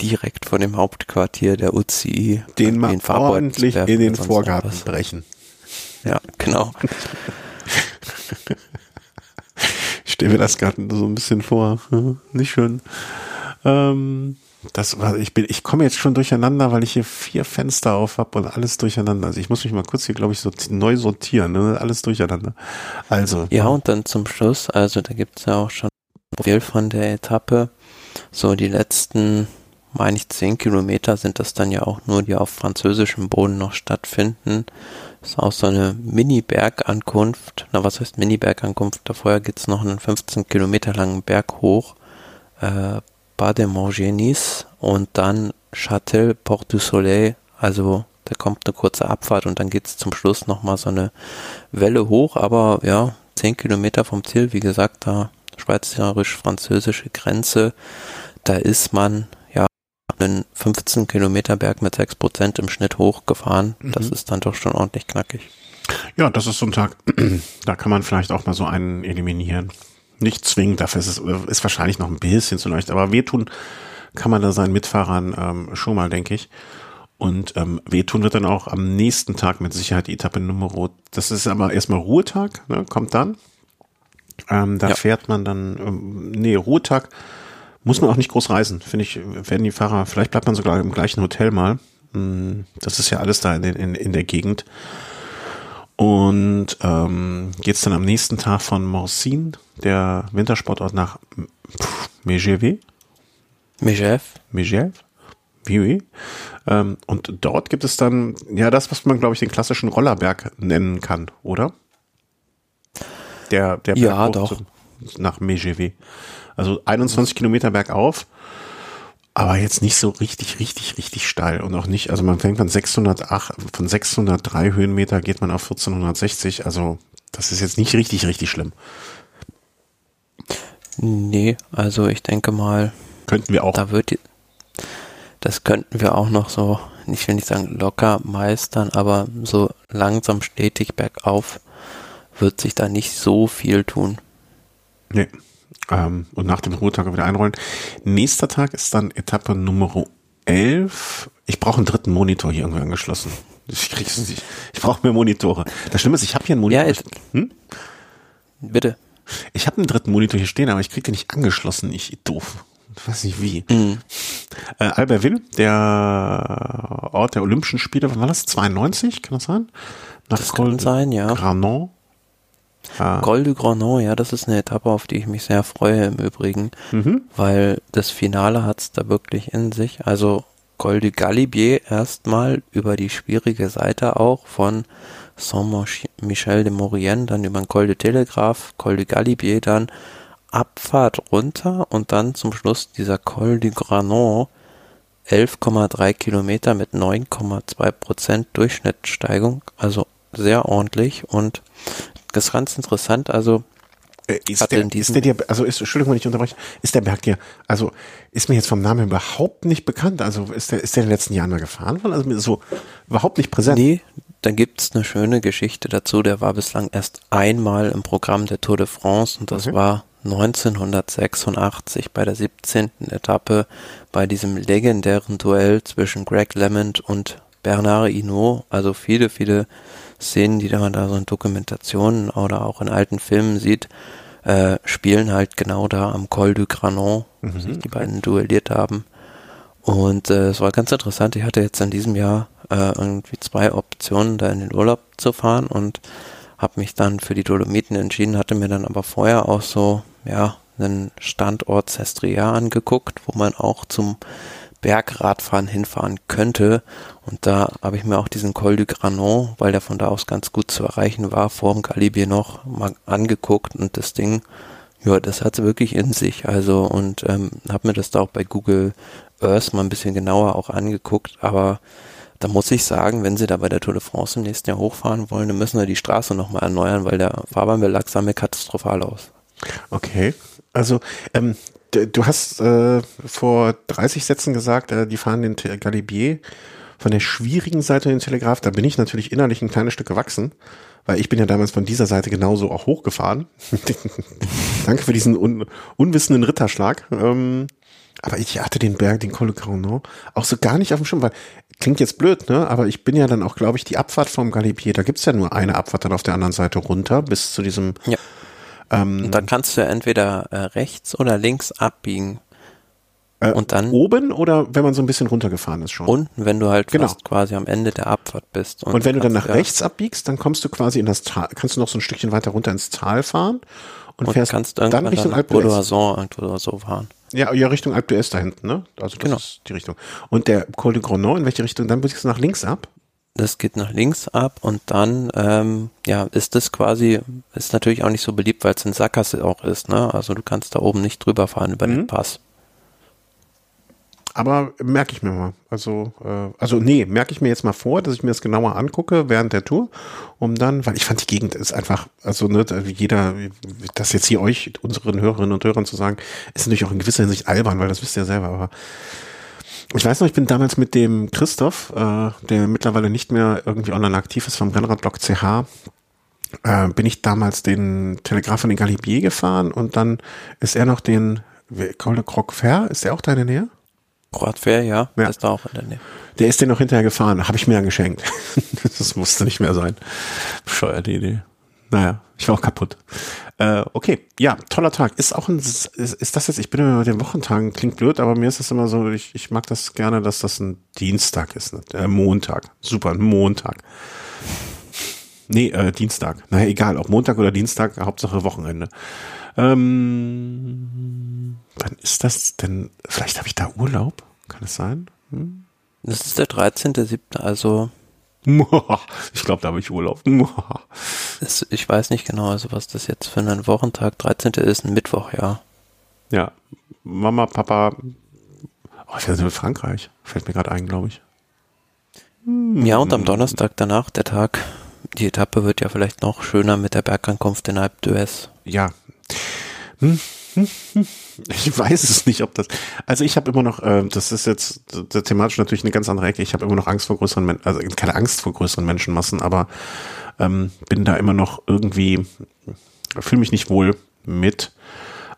direkt von dem Hauptquartier der UCI den mal ordentlich in den Vorgarten brechen. Ja, genau. stelle mir das gerade so ein bisschen vor. Nicht schön. Ähm, Das war, ich bin, ich komme jetzt schon durcheinander, weil ich hier vier Fenster auf habe und alles durcheinander. Also ich muss mich mal kurz hier, glaube ich, so neu sortieren, ne? alles durcheinander. Also. Ja, und dann zum Schluss, also da gibt's ja auch schon viel von der Etappe. So die letzten, meine ich, zehn Kilometer sind das dann ja auch nur, die auf französischem Boden noch stattfinden. Das ist auch so eine Mini-Bergankunft. Na, was heißt Mini-Bergankunft? Davor geht's noch einen 15 Kilometer langen Berg hoch. Äh, Pas de Morgenis und dann Châtel Port du Soleil, also da kommt eine kurze Abfahrt und dann geht's zum Schluss nochmal so eine Welle hoch, aber ja, 10 Kilometer vom Ziel, wie gesagt, da schweizerisch-französische Grenze, da ist man einen 15 Kilometer Berg mit 6 Prozent im Schnitt hochgefahren. Mhm. Das ist dann doch schon ordentlich knackig. Ja, das ist so ein Tag, da kann man vielleicht auch mal so einen eliminieren. Nicht zwingend, dafür ist es ist wahrscheinlich noch ein bisschen zu leicht, aber wehtun kann man da seinen Mitfahrern ähm, schon mal, denke ich. Und ähm, wehtun wird dann auch am nächsten Tag mit Sicherheit die Etappe Nummer. Das ist aber erstmal Ruhetag, ne, kommt dann. Ähm, da ja. fährt man dann, ähm, nee, Ruhetag muss man auch nicht groß reisen, finde ich, werden die Fahrer, vielleicht bleibt man sogar im gleichen Hotel mal. Hm, das ist ja alles da in, in, in der Gegend. Und ähm, geht es dann am nächsten Tag von Morsin, der Wintersportort, nach. Megève. Megève. Oui, oui. Ähm, und dort gibt es dann, ja, das, was man, glaube ich, den klassischen Rollerberg nennen kann, oder? Der, der Berg ja, doch. Zu, nach Megève. Also 21 Kilometer bergauf aber jetzt nicht so richtig, richtig, richtig steil und auch nicht, also man fängt von 608, von 603 Höhenmeter geht man auf 1460, also das ist jetzt nicht richtig, richtig schlimm. Nee, also ich denke mal. Könnten wir auch. Da wird, die, das könnten wir auch noch so, ich will nicht sagen locker meistern, aber so langsam stetig bergauf wird sich da nicht so viel tun. Nee. Ähm, und nach dem Ruhetag wieder einrollen. Nächster Tag ist dann Etappe Nummer 11. Ich brauche einen dritten Monitor hier irgendwie angeschlossen. Ich krieg's nicht. Ich brauche mehr Monitore. Das Schlimme ist, ich habe hier einen Monitor. Ja, hm? Bitte. Ich habe einen dritten Monitor hier stehen, aber ich kriege den nicht angeschlossen. Ich doof. Ich weiß nicht wie. Mhm. Äh, Albertville, der Ort der Olympischen Spiele, wann war das? 92, kann das sein? Nach das Col kann sein, ja. Granon. Ah. Col du Granon, ja, das ist eine Etappe, auf die ich mich sehr freue im Übrigen, mhm. weil das Finale hat's da wirklich in sich. Also Col du Galibier erstmal über die schwierige Seite auch von Saint-Michel de Maurienne, dann über den Col de Telegraph, Col du Galibier, dann Abfahrt runter und dann zum Schluss dieser Col du Granon, 11,3 Kilometer mit 9,2 Prozent Durchschnittssteigung, also sehr ordentlich und das ist ganz interessant. Also äh, ist der, ist der dir, also ist, Entschuldigung, wenn ich unterbreche, ist der Berg dir, also ist mir jetzt vom Namen überhaupt nicht bekannt. Also ist der, ist der in den letzten Jahren mal gefahren worden? Also so überhaupt nicht präsent. Nee, da gibt's eine schöne Geschichte dazu. Der war bislang erst einmal im Programm der Tour de France und das okay. war 1986 bei der 17. Etappe bei diesem legendären Duell zwischen Greg LeMond und Bernard Hinault. Also viele, viele Szenen, die man da so in Dokumentationen oder auch in alten Filmen sieht, äh, spielen halt genau da am Col du Granon, wo mhm. sich die beiden duelliert haben. Und äh, es war ganz interessant. Ich hatte jetzt in diesem Jahr äh, irgendwie zwei Optionen, da in den Urlaub zu fahren und habe mich dann für die Dolomiten entschieden, hatte mir dann aber vorher auch so, ja, einen Standort Sestria angeguckt, wo man auch zum Bergradfahren hinfahren könnte. Und da habe ich mir auch diesen Col du Granon, weil der von da aus ganz gut zu erreichen war, vor dem Galibier noch mal angeguckt und das Ding, ja, das hat es wirklich in sich. Also und ähm, habe mir das da auch bei Google Earth mal ein bisschen genauer auch angeguckt, aber da muss ich sagen, wenn sie da bei der Tour de France im nächsten Jahr hochfahren wollen, dann müssen wir die Straße nochmal erneuern, weil der Fahrbahnbelag sah mir katastrophal aus. Okay. Also ähm, du hast äh, vor 30 Sätzen gesagt, äh, die fahren den Galibier von der schwierigen Seite den Telegraph. Da bin ich natürlich innerlich ein kleines Stück gewachsen, weil ich bin ja damals von dieser Seite genauso auch hochgefahren. Danke für diesen un unwissenden Ritterschlag. Ähm, aber ich hatte den Berg, den Col de Granon, auch so gar nicht auf dem Schirm, weil klingt jetzt blöd, ne? Aber ich bin ja dann auch, glaube ich, die Abfahrt vom Galibier, da gibt's ja nur eine Abfahrt dann auf der anderen Seite runter bis zu diesem ja ähm, und dann kannst du entweder äh, rechts oder links abbiegen. Äh, Und dann- oben oder wenn man so ein bisschen runtergefahren ist schon? Unten, wenn du halt Genau. quasi am Ende der Abfahrt bist. Und wenn du dann nach ja, rechts abbiegst, dann kommst du quasi in das Tal, kannst du noch so ein Stückchen weiter runter ins Tal fahren und, und fährst kannst dann Richtung dann Alpe d'Huez. Irgendwo oder so fahren. Ja, ja, Richtung Alpe d'Huez da hinten, ne? Also das Genau. ist die Richtung. Und der Col de Grenon, in welche Richtung? Dann biegst du nach links ab. Das geht nach links ab und dann, ähm, ja, ist das quasi, ist natürlich auch nicht so beliebt, weil es ein Sackgasse auch ist, ne? Also du kannst da oben nicht drüber fahren über Mhm. den Pass. Aber merke ich mir mal. Also, äh, also nee, merke ich mir jetzt mal vor, dass ich mir das genauer angucke während der Tour, um dann, weil ich fand die Gegend ist einfach, also ne, jeder, das jetzt hier euch, unseren Hörerinnen und Hörern zu sagen, ist natürlich auch in gewisser Hinsicht albern, weil das wisst ihr ja selber, aber ich weiß noch, ich bin damals mit dem Christoph, äh, der mittlerweile nicht mehr irgendwie online aktiv ist vom Rennradblog CH, äh, bin ich damals den Telegraph von den Galibier gefahren und dann ist er noch den Croc-Fer, ist der auch da in der Nähe? Croat Fair, ja, Ja. ist da auch in der Nähe. Der ist den noch hinterher gefahren, habe ich mir ja geschenkt. das musste nicht mehr sein. Bescheuerte Idee. Naja, ich war auch kaputt. Äh, okay, ja, toller Tag. Ist auch ein, ist, ist das jetzt, ich bin immer mit den Wochentagen, klingt blöd, aber mir ist das immer so, ich, ich mag das gerne, dass das ein Dienstag ist, ne? äh, Montag. Super, ein Montag. Nee, äh, Dienstag. Naja, egal, ob Montag oder Dienstag, Hauptsache Wochenende. Ähm, wann ist das denn? Vielleicht habe ich da Urlaub? Kann es sein? Das ist der 13.7., also Ich glaube, da habe ich Urlaub. Ist, ich weiß nicht genau, also was das jetzt für ein Wochentag, 13. ist ein Mittwoch, ja. Ja, Mama, Papa. Oh, ich in Frankreich. Fällt mir gerade ein, glaube ich. Ja, und am Donnerstag danach, der Tag, die Etappe wird ja vielleicht noch schöner mit der Bergankunft in Alpe d'Huez. Ja. Hm, hm, hm. Ich weiß es nicht, ob das. Also ich habe immer noch, äh, das ist jetzt thematisch natürlich eine ganz andere Ecke. Ich habe immer noch Angst vor größeren Menschen, also keine Angst vor größeren Menschenmassen, aber ähm, bin da immer noch irgendwie, fühle mich nicht wohl mit.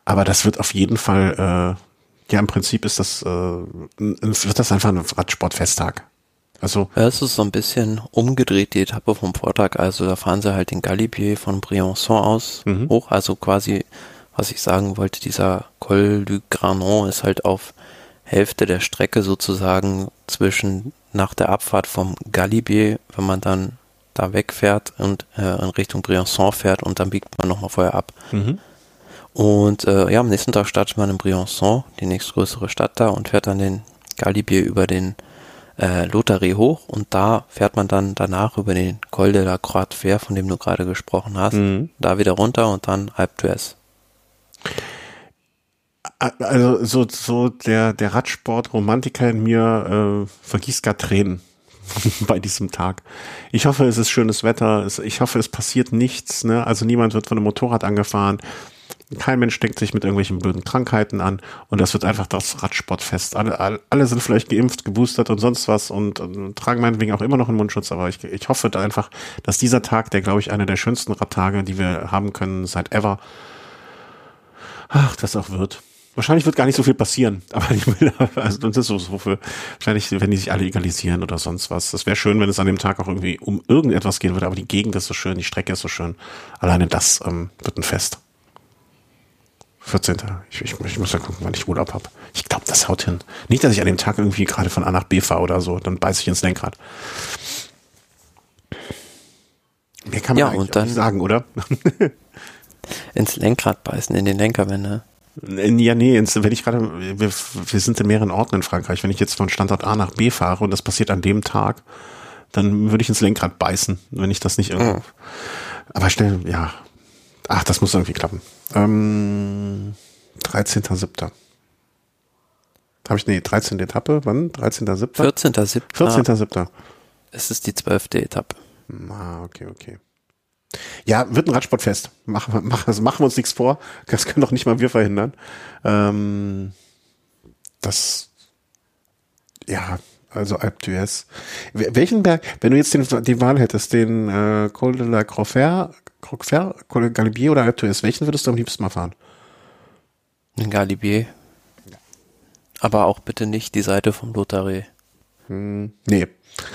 Aber das wird auf jeden Fall, äh, ja, im Prinzip ist das, äh, wird das einfach ein Radsportfesttag. Also Ja, es ist so ein bisschen umgedreht, die Etappe vom Vortag. Also da fahren sie halt den Galibier von Briançon aus Mhm. hoch. Also quasi, was ich sagen wollte, dieser Col du Granon ist halt auf Hälfte der Strecke sozusagen zwischen nach der Abfahrt vom Galibier, wenn man dann da wegfährt und äh, in Richtung Briançon fährt und dann biegt man nochmal vorher ab. mhm. Und äh, ja, am nächsten Tag startet man in Briançon, die nächstgrößere Stadt da, und fährt dann den Galibier über den äh, Lotharie hoch und da fährt man dann danach über den Col de la Croix Fer, von dem du gerade gesprochen hast, Mhm. da wieder runter und dann Alpe d'Huez. Also so, so der, der Radsport-Romantiker in mir äh, vergießt gar Tränen bei diesem Tag. Ich hoffe, es ist schönes Wetter. Ich hoffe, es passiert nichts. Ne? Also niemand wird von einem Motorrad angefahren. Kein Mensch steckt sich mit irgendwelchen blöden Krankheiten an. Und das wird einfach das Radsportfest. Alle, alle, alle sind vielleicht geimpft, geboostert und sonst was und, und tragen meinetwegen auch immer noch einen Mundschutz. Aber ich, ich hoffe da einfach, dass dieser Tag, der glaube ich einer der schönsten Radtage, die wir haben können seit ever, ach, das auch wird. Wahrscheinlich wird gar nicht so viel passieren, aber ich will, also das ist so, so für, wahrscheinlich, wenn die sich alle egalisieren oder sonst was. Das wäre schön, wenn es an dem Tag auch irgendwie um irgendetwas gehen würde, aber die Gegend ist so schön, die Strecke ist so schön. Alleine das ähm, wird ein Fest. 14. Ich, ich, ich muss ja gucken, wann ich Urlaub habe. Ich glaube, das haut hin. Nicht, dass ich an dem Tag irgendwie gerade von A nach B fahre oder so, dann beiß ich ins Lenkrad. Mehr kann man Ja, und dann- sagen, oder? Ins Lenkrad beißen, in den Lenkerwände. Ja, nee, wenn ich gerade, wir, wir sind in mehreren Orten in Frankreich. Wenn ich jetzt von Standort A nach B fahre und das passiert an dem Tag, dann würde ich ins Lenkrad beißen, wenn ich das nicht irgendwo. Aber schnell, ja. Ach, das muss irgendwie klappen. Ähm, 13.07. Habe ich, nee, 13. Etappe, wann? 13.07. 14.7. 14.07. Es ist die zwölfte Etappe. Ah, okay, okay. Ja, wird ein Radsportfest. Machen, wir- machen, also machen wir uns nichts vor. Das können doch nicht mal wir verhindern. Ähm, das, ja, also Alpe d'Huez. Wel- Welchen Berg, wenn du jetzt den, die Wahl hättest, den äh, Col de la Croix-Fer, Croix-Fer, Col de Galibier oder Alpe d'Huez, welchen würdest du am liebsten mal fahren? Den Galibier. Aber auch bitte nicht die Seite vom Lotharie. Nee.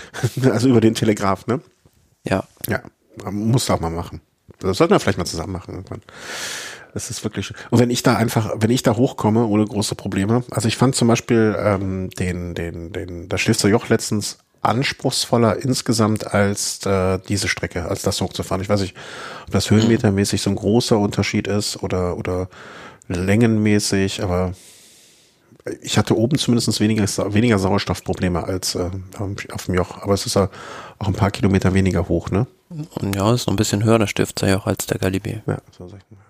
also über den Telegraph, ne? Ja. Ja, musst du auch mal machen. Das sollten wir vielleicht mal zusammen machen irgendwann. es ist wirklich. Und wenn ich da einfach, wenn ich da hochkomme ohne große Probleme, also ich fand zum Beispiel ähm, den, den, den, das Stifter Joch letztens anspruchsvoller insgesamt als äh, diese Strecke, als das hochzufahren. Ich weiß nicht, ob das höhenmetermäßig so ein großer Unterschied ist oder oder längenmäßig, aber ich hatte oben zumindest weniger, weniger Sauerstoffprobleme als äh, auf dem Joch. Aber es ist ja auch ein paar Kilometer weniger hoch, ne? Und ja, ist noch ein bisschen höher, der Stiftserjoch, als der Galibier. Ja, so sag ich mal.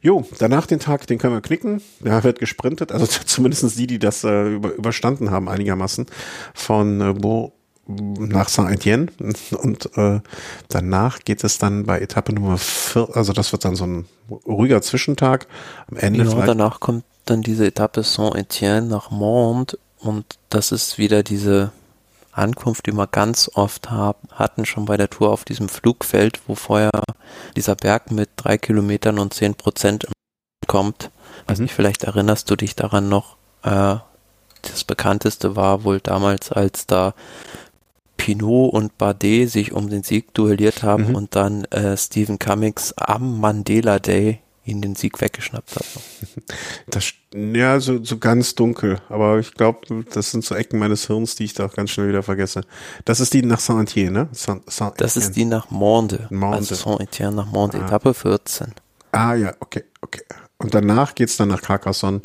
Jo, danach den Tag, den können wir knicken. Ja, wird gesprintet. Also zumindest die, die das äh, über, überstanden haben, einigermaßen. Von äh, Bo nach Saint-Étienne. Und äh, danach geht es dann bei Etappe Nummer 4, also das wird dann so ein ruhiger Zwischentag. Am Ende genau, danach kommt dann diese Etappe Saint-Étienne nach Mont und das ist wieder diese Ankunft, die wir ganz oft haben, hatten, schon bei der Tour auf diesem Flugfeld, wo vorher dieser Berg mit drei Kilometern und zehn Prozent kommt. Weiß mhm. nicht, vielleicht erinnerst du dich daran noch, äh, das bekannteste war wohl damals, als da Pinot und Bardet sich um den Sieg duelliert haben mhm. und dann äh, Stephen Cummings am Mandela Day ihn den Sieg weggeschnappt hat. Das, ja, so, so ganz dunkel. Aber ich glaube, das sind so Ecken meines Hirns, die ich da ganz schnell wieder vergesse. Das ist die nach Saint-Etienne, ne? Saint, Saint das ist die nach Monde. Monde. Also Saint-Etienne nach Monde, ah. Etappe 14. Ah ja, okay, okay. Und danach geht's dann nach Carcassonne,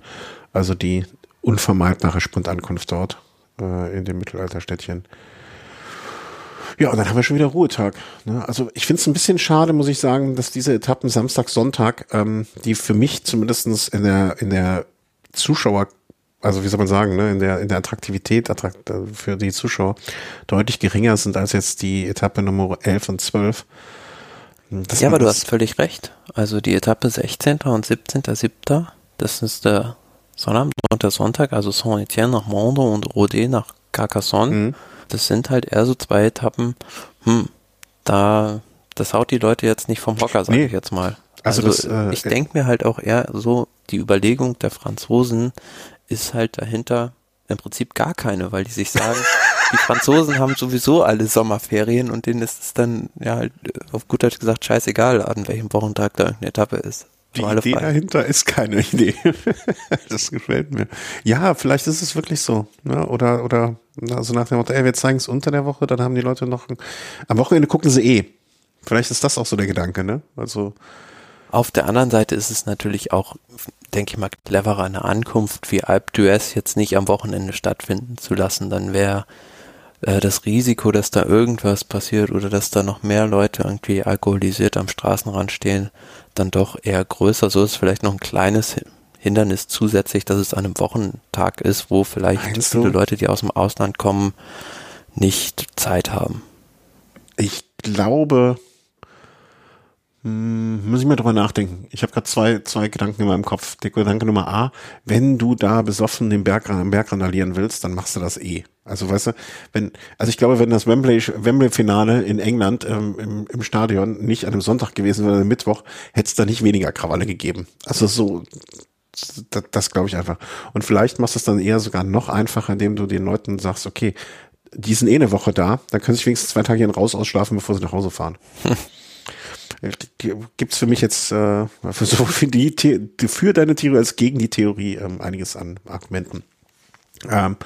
also die unvermeidbare Spuntankunft dort äh, in dem Mittelalterstädtchen. Ja, und dann haben wir schon wieder Ruhetag. Ne? Also ich finde es ein bisschen schade, muss ich sagen, dass diese Etappen Samstag, Sonntag, ähm, die für mich zumindestens in der, in der Zuschauer, also wie soll man sagen, ne, in der, in der Attraktivität attrakt, für die Zuschauer deutlich geringer sind als jetzt die Etappe Nummer 11 und 12. Das ja, aber du hast völlig recht. Also die Etappe 16. und 17.7., das ist der Sonnabend und der Sonntag, also Saint-Etienne nach Monde und Rodé nach Carcassonne. Mhm das sind halt eher so zwei Etappen, hm, da, das haut die Leute jetzt nicht vom Hocker, sage nee. ich jetzt mal. Also, also das, äh, ich denke mir halt auch eher so, die Überlegung der Franzosen ist halt dahinter im Prinzip gar keine, weil die sich sagen, die Franzosen haben sowieso alle Sommerferien und denen ist es dann ja halt auf gut Deutsch gesagt scheißegal, an welchem Wochentag da irgendeine Etappe ist. Die Idee frei. dahinter ist keine Idee. das gefällt mir. Ja, vielleicht ist es wirklich so. Ne? Oder, oder, also nach dem Motto, ey, wir zeigen es unter der Woche, dann haben die Leute noch, ein, am Wochenende gucken sie eh. Vielleicht ist das auch so der Gedanke, ne? Also. Auf der anderen Seite ist es natürlich auch, denke ich mal, cleverer, eine Ankunft wie Alp d'Huez jetzt nicht am Wochenende stattfinden zu lassen. Dann wäre äh, das Risiko, dass da irgendwas passiert oder dass da noch mehr Leute irgendwie alkoholisiert am Straßenrand stehen, dann doch eher größer. So ist vielleicht noch ein kleines Hindernis zusätzlich, dass es an einem Wochentag ist, wo vielleicht Meinst viele du? Leute, die aus dem Ausland kommen, nicht Zeit haben. Ich glaube, hm, muss ich mal drüber nachdenken. Ich habe gerade zwei, zwei Gedanken in meinem Kopf. Der Gedanke Nummer A, wenn du da besoffen den Berg, am Berg randalieren willst, dann machst du das eh. Also weißt du, wenn, also ich glaube, wenn das Wembley, Wembley-Finale in England ähm, im, im Stadion nicht an einem Sonntag gewesen wäre, Mittwoch, hätte es da nicht weniger Krawalle gegeben. Also so, das, das glaube ich einfach. Und vielleicht machst du es dann eher sogar noch einfacher, indem du den Leuten sagst, okay, die sind eh eine Woche da, dann können sie wenigstens zwei Tage hier raus ausschlafen, bevor sie nach Hause fahren. gibt's für mich jetzt äh, für so für die für deine Theorie als gegen die Theorie ähm, einiges an Argumenten. Ähm,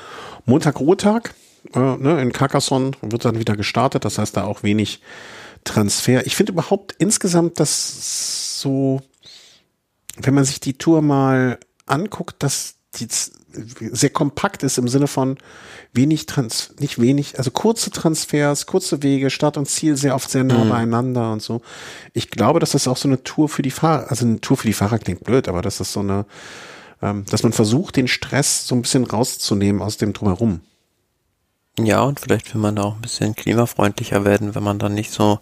Montag Ruhetag äh, ne, in Carcassonne wird dann wieder gestartet, das heißt da auch wenig Transfer. Ich finde überhaupt insgesamt das so, wenn man sich die Tour mal anguckt, dass die sehr kompakt ist im Sinne von wenig Trans, nicht wenig, also kurze Transfers, kurze Wege, Start und Ziel sehr oft sehr nah mhm. beieinander und so. Ich glaube, dass das auch so eine Tour für die Fahrer, also eine Tour für die Fahrer klingt blöd, aber das ist so eine, dass man versucht, den Stress so ein bisschen rauszunehmen aus dem Drumherum. Ja, und vielleicht will man da auch ein bisschen klimafreundlicher werden, wenn man dann nicht so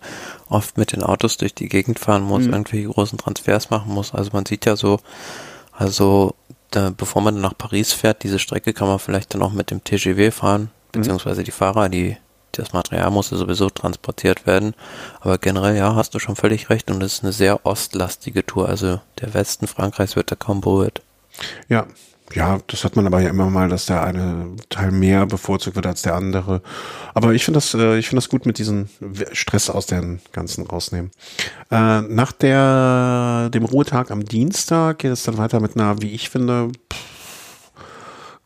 oft mit den Autos durch die Gegend fahren muss, mhm. irgendwelche großen Transfers machen muss. Also man sieht ja so, also da, bevor man nach Paris fährt, diese Strecke kann man vielleicht dann auch mit dem TGV fahren, mhm. beziehungsweise die Fahrer, die das Material muss ja sowieso transportiert werden. Aber generell, ja, hast du schon völlig recht und es ist eine sehr ostlastige Tour. Also der Westen Frankreichs wird da kaum berührt. Ja, ja, das hat man aber ja immer mal, dass der eine Teil mehr bevorzugt wird als der andere. Aber ich finde das, äh, ich finde das gut mit diesem Stress aus den ganzen rausnehmen. Äh, nach der, dem Ruhetag am Dienstag geht es dann weiter mit einer, wie ich finde,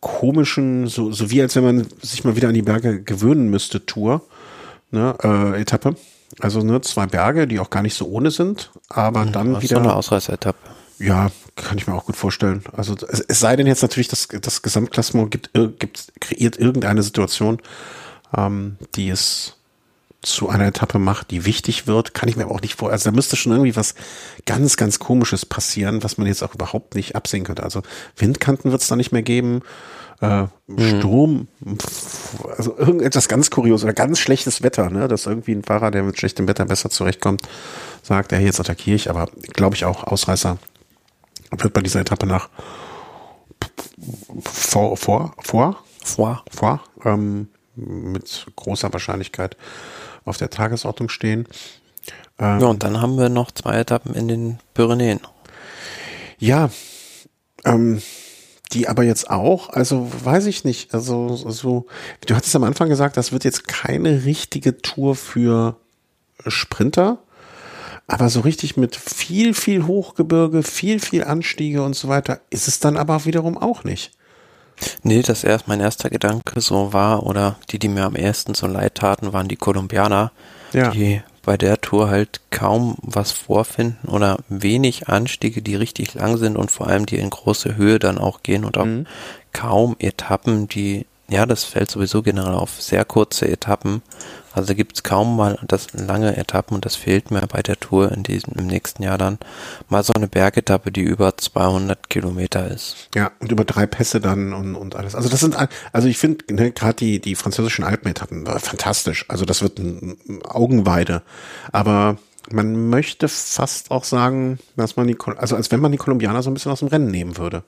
komischen, so, so wie als wenn man sich mal wieder an die Berge gewöhnen müsste, Tour, ne, äh, Etappe. Also ne, zwei Berge, die auch gar nicht so ohne sind, aber mhm, dann wieder. So eine Ausreißer-Etappe. Ja, kann ich mir auch gut vorstellen. Also es, es sei denn jetzt natürlich, dass das Gesamtklassement gibt, gibt, kreiert irgendeine Situation, ähm, die es zu einer Etappe macht, die wichtig wird, kann ich mir aber auch nicht vor. Also da müsste schon irgendwie was ganz, ganz Komisches passieren, was man jetzt auch überhaupt nicht absehen könnte. Also Windkanten wird es da nicht mehr geben. Äh, mhm. Sturm, also irgendetwas ganz kurios oder ganz schlechtes Wetter, ne? Dass irgendwie ein Fahrer, der mit schlechtem Wetter besser zurechtkommt, sagt, er jetzt attackiere ich, aber glaube ich auch, Ausreißer wird bei dieser Etappe nach vor, vor, vor, vor, vor ähm, mit großer Wahrscheinlichkeit auf der Tagesordnung stehen. Ähm, ja, und dann haben wir noch zwei Etappen in den Pyrenäen. Ja, ähm, die aber jetzt auch, also weiß ich nicht, also so, du hattest am Anfang gesagt, das wird jetzt keine richtige Tour für Sprinter. Aber so richtig mit viel, viel Hochgebirge, viel, viel Anstiege und so weiter ist es dann aber wiederum auch nicht. Nee, das erst mein erster Gedanke so war, oder die, die mir am ersten so leid taten, waren die Kolumbianer, ja. die bei der Tour halt kaum was vorfinden oder wenig Anstiege, die richtig lang sind und vor allem die in große Höhe dann auch gehen und auch mhm. kaum Etappen, die ja, das fällt sowieso generell auf sehr kurze Etappen. Also gibt es kaum mal das lange Etappen und das fehlt mir bei der Tour in diesem im nächsten Jahr dann mal so eine Bergetappe, die über 200 Kilometer ist. Ja und über drei Pässe dann und, und alles. Also das sind also ich finde ne, gerade die die französischen Alpenetappen äh, fantastisch. Also das wird ein, Augenweide. Aber man möchte fast auch sagen, dass man die also als wenn man die Kolumbianer so ein bisschen aus dem Rennen nehmen würde.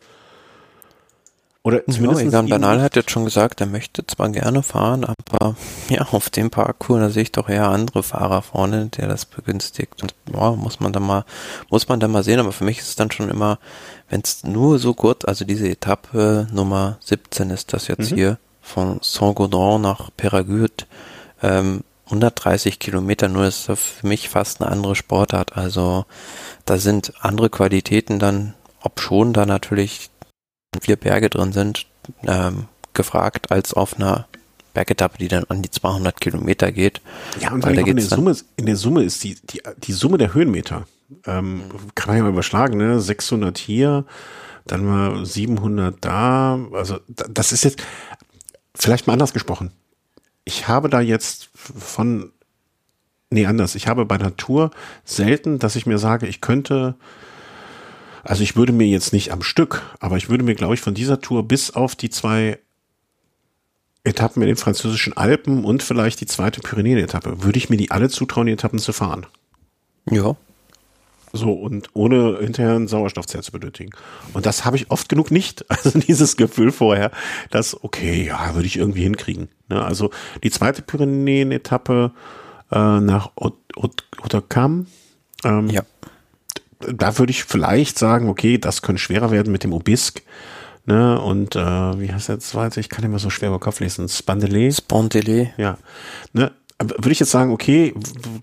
Oder zumindest. Ja, Egan Bernal hat jetzt schon gesagt, er möchte zwar gerne fahren, aber ja, auf dem Parcours, da sehe ich doch eher andere Fahrer vorne, der das begünstigt. Und ja, muss man da mal, muss man da mal sehen, aber für mich ist es dann schon immer, wenn es nur so kurz, also diese Etappe Nummer 17 ist das jetzt mhm. hier, von Saint-Gaudron nach Peragude, ähm, 130 Kilometer, nur ist das für mich fast eine andere Sportart. Also da sind andere Qualitäten dann, ob schon da natürlich vier Berge drin sind, ähm, gefragt als auf einer Bergetappe, die dann an die 200 Kilometer geht. Ja, und weil in, der Summe, in der Summe ist die, die, die Summe der Höhenmeter, ähm, kann man ja mal überschlagen, ne? 600 hier, dann mal 700 da, also das ist jetzt, vielleicht mal anders gesprochen. Ich habe da jetzt von, nee, anders, ich habe bei Natur selten, dass ich mir sage, ich könnte also ich würde mir jetzt nicht am Stück, aber ich würde mir, glaube ich, von dieser Tour bis auf die zwei Etappen in den französischen Alpen und vielleicht die zweite Pyrenäen-Etappe, würde ich mir die alle zutrauen, die Etappen zu fahren. Ja. So, und ohne hinterher ein Sauerstoffzelt zu benötigen. Und das habe ich oft genug nicht. Also dieses Gefühl vorher, dass, okay, ja, würde ich irgendwie hinkriegen. Ne? Also die zweite Pyrenäen-Etappe äh, nach Otakam. Ähm, ja da würde ich vielleicht sagen, okay, das könnte schwerer werden mit dem Obisk. Ne, und äh, wie heißt der zweite? Ich kann immer so schwer über Kopf lesen. Spandelé. Spandelé. Ja. Ne, würde ich jetzt sagen, okay,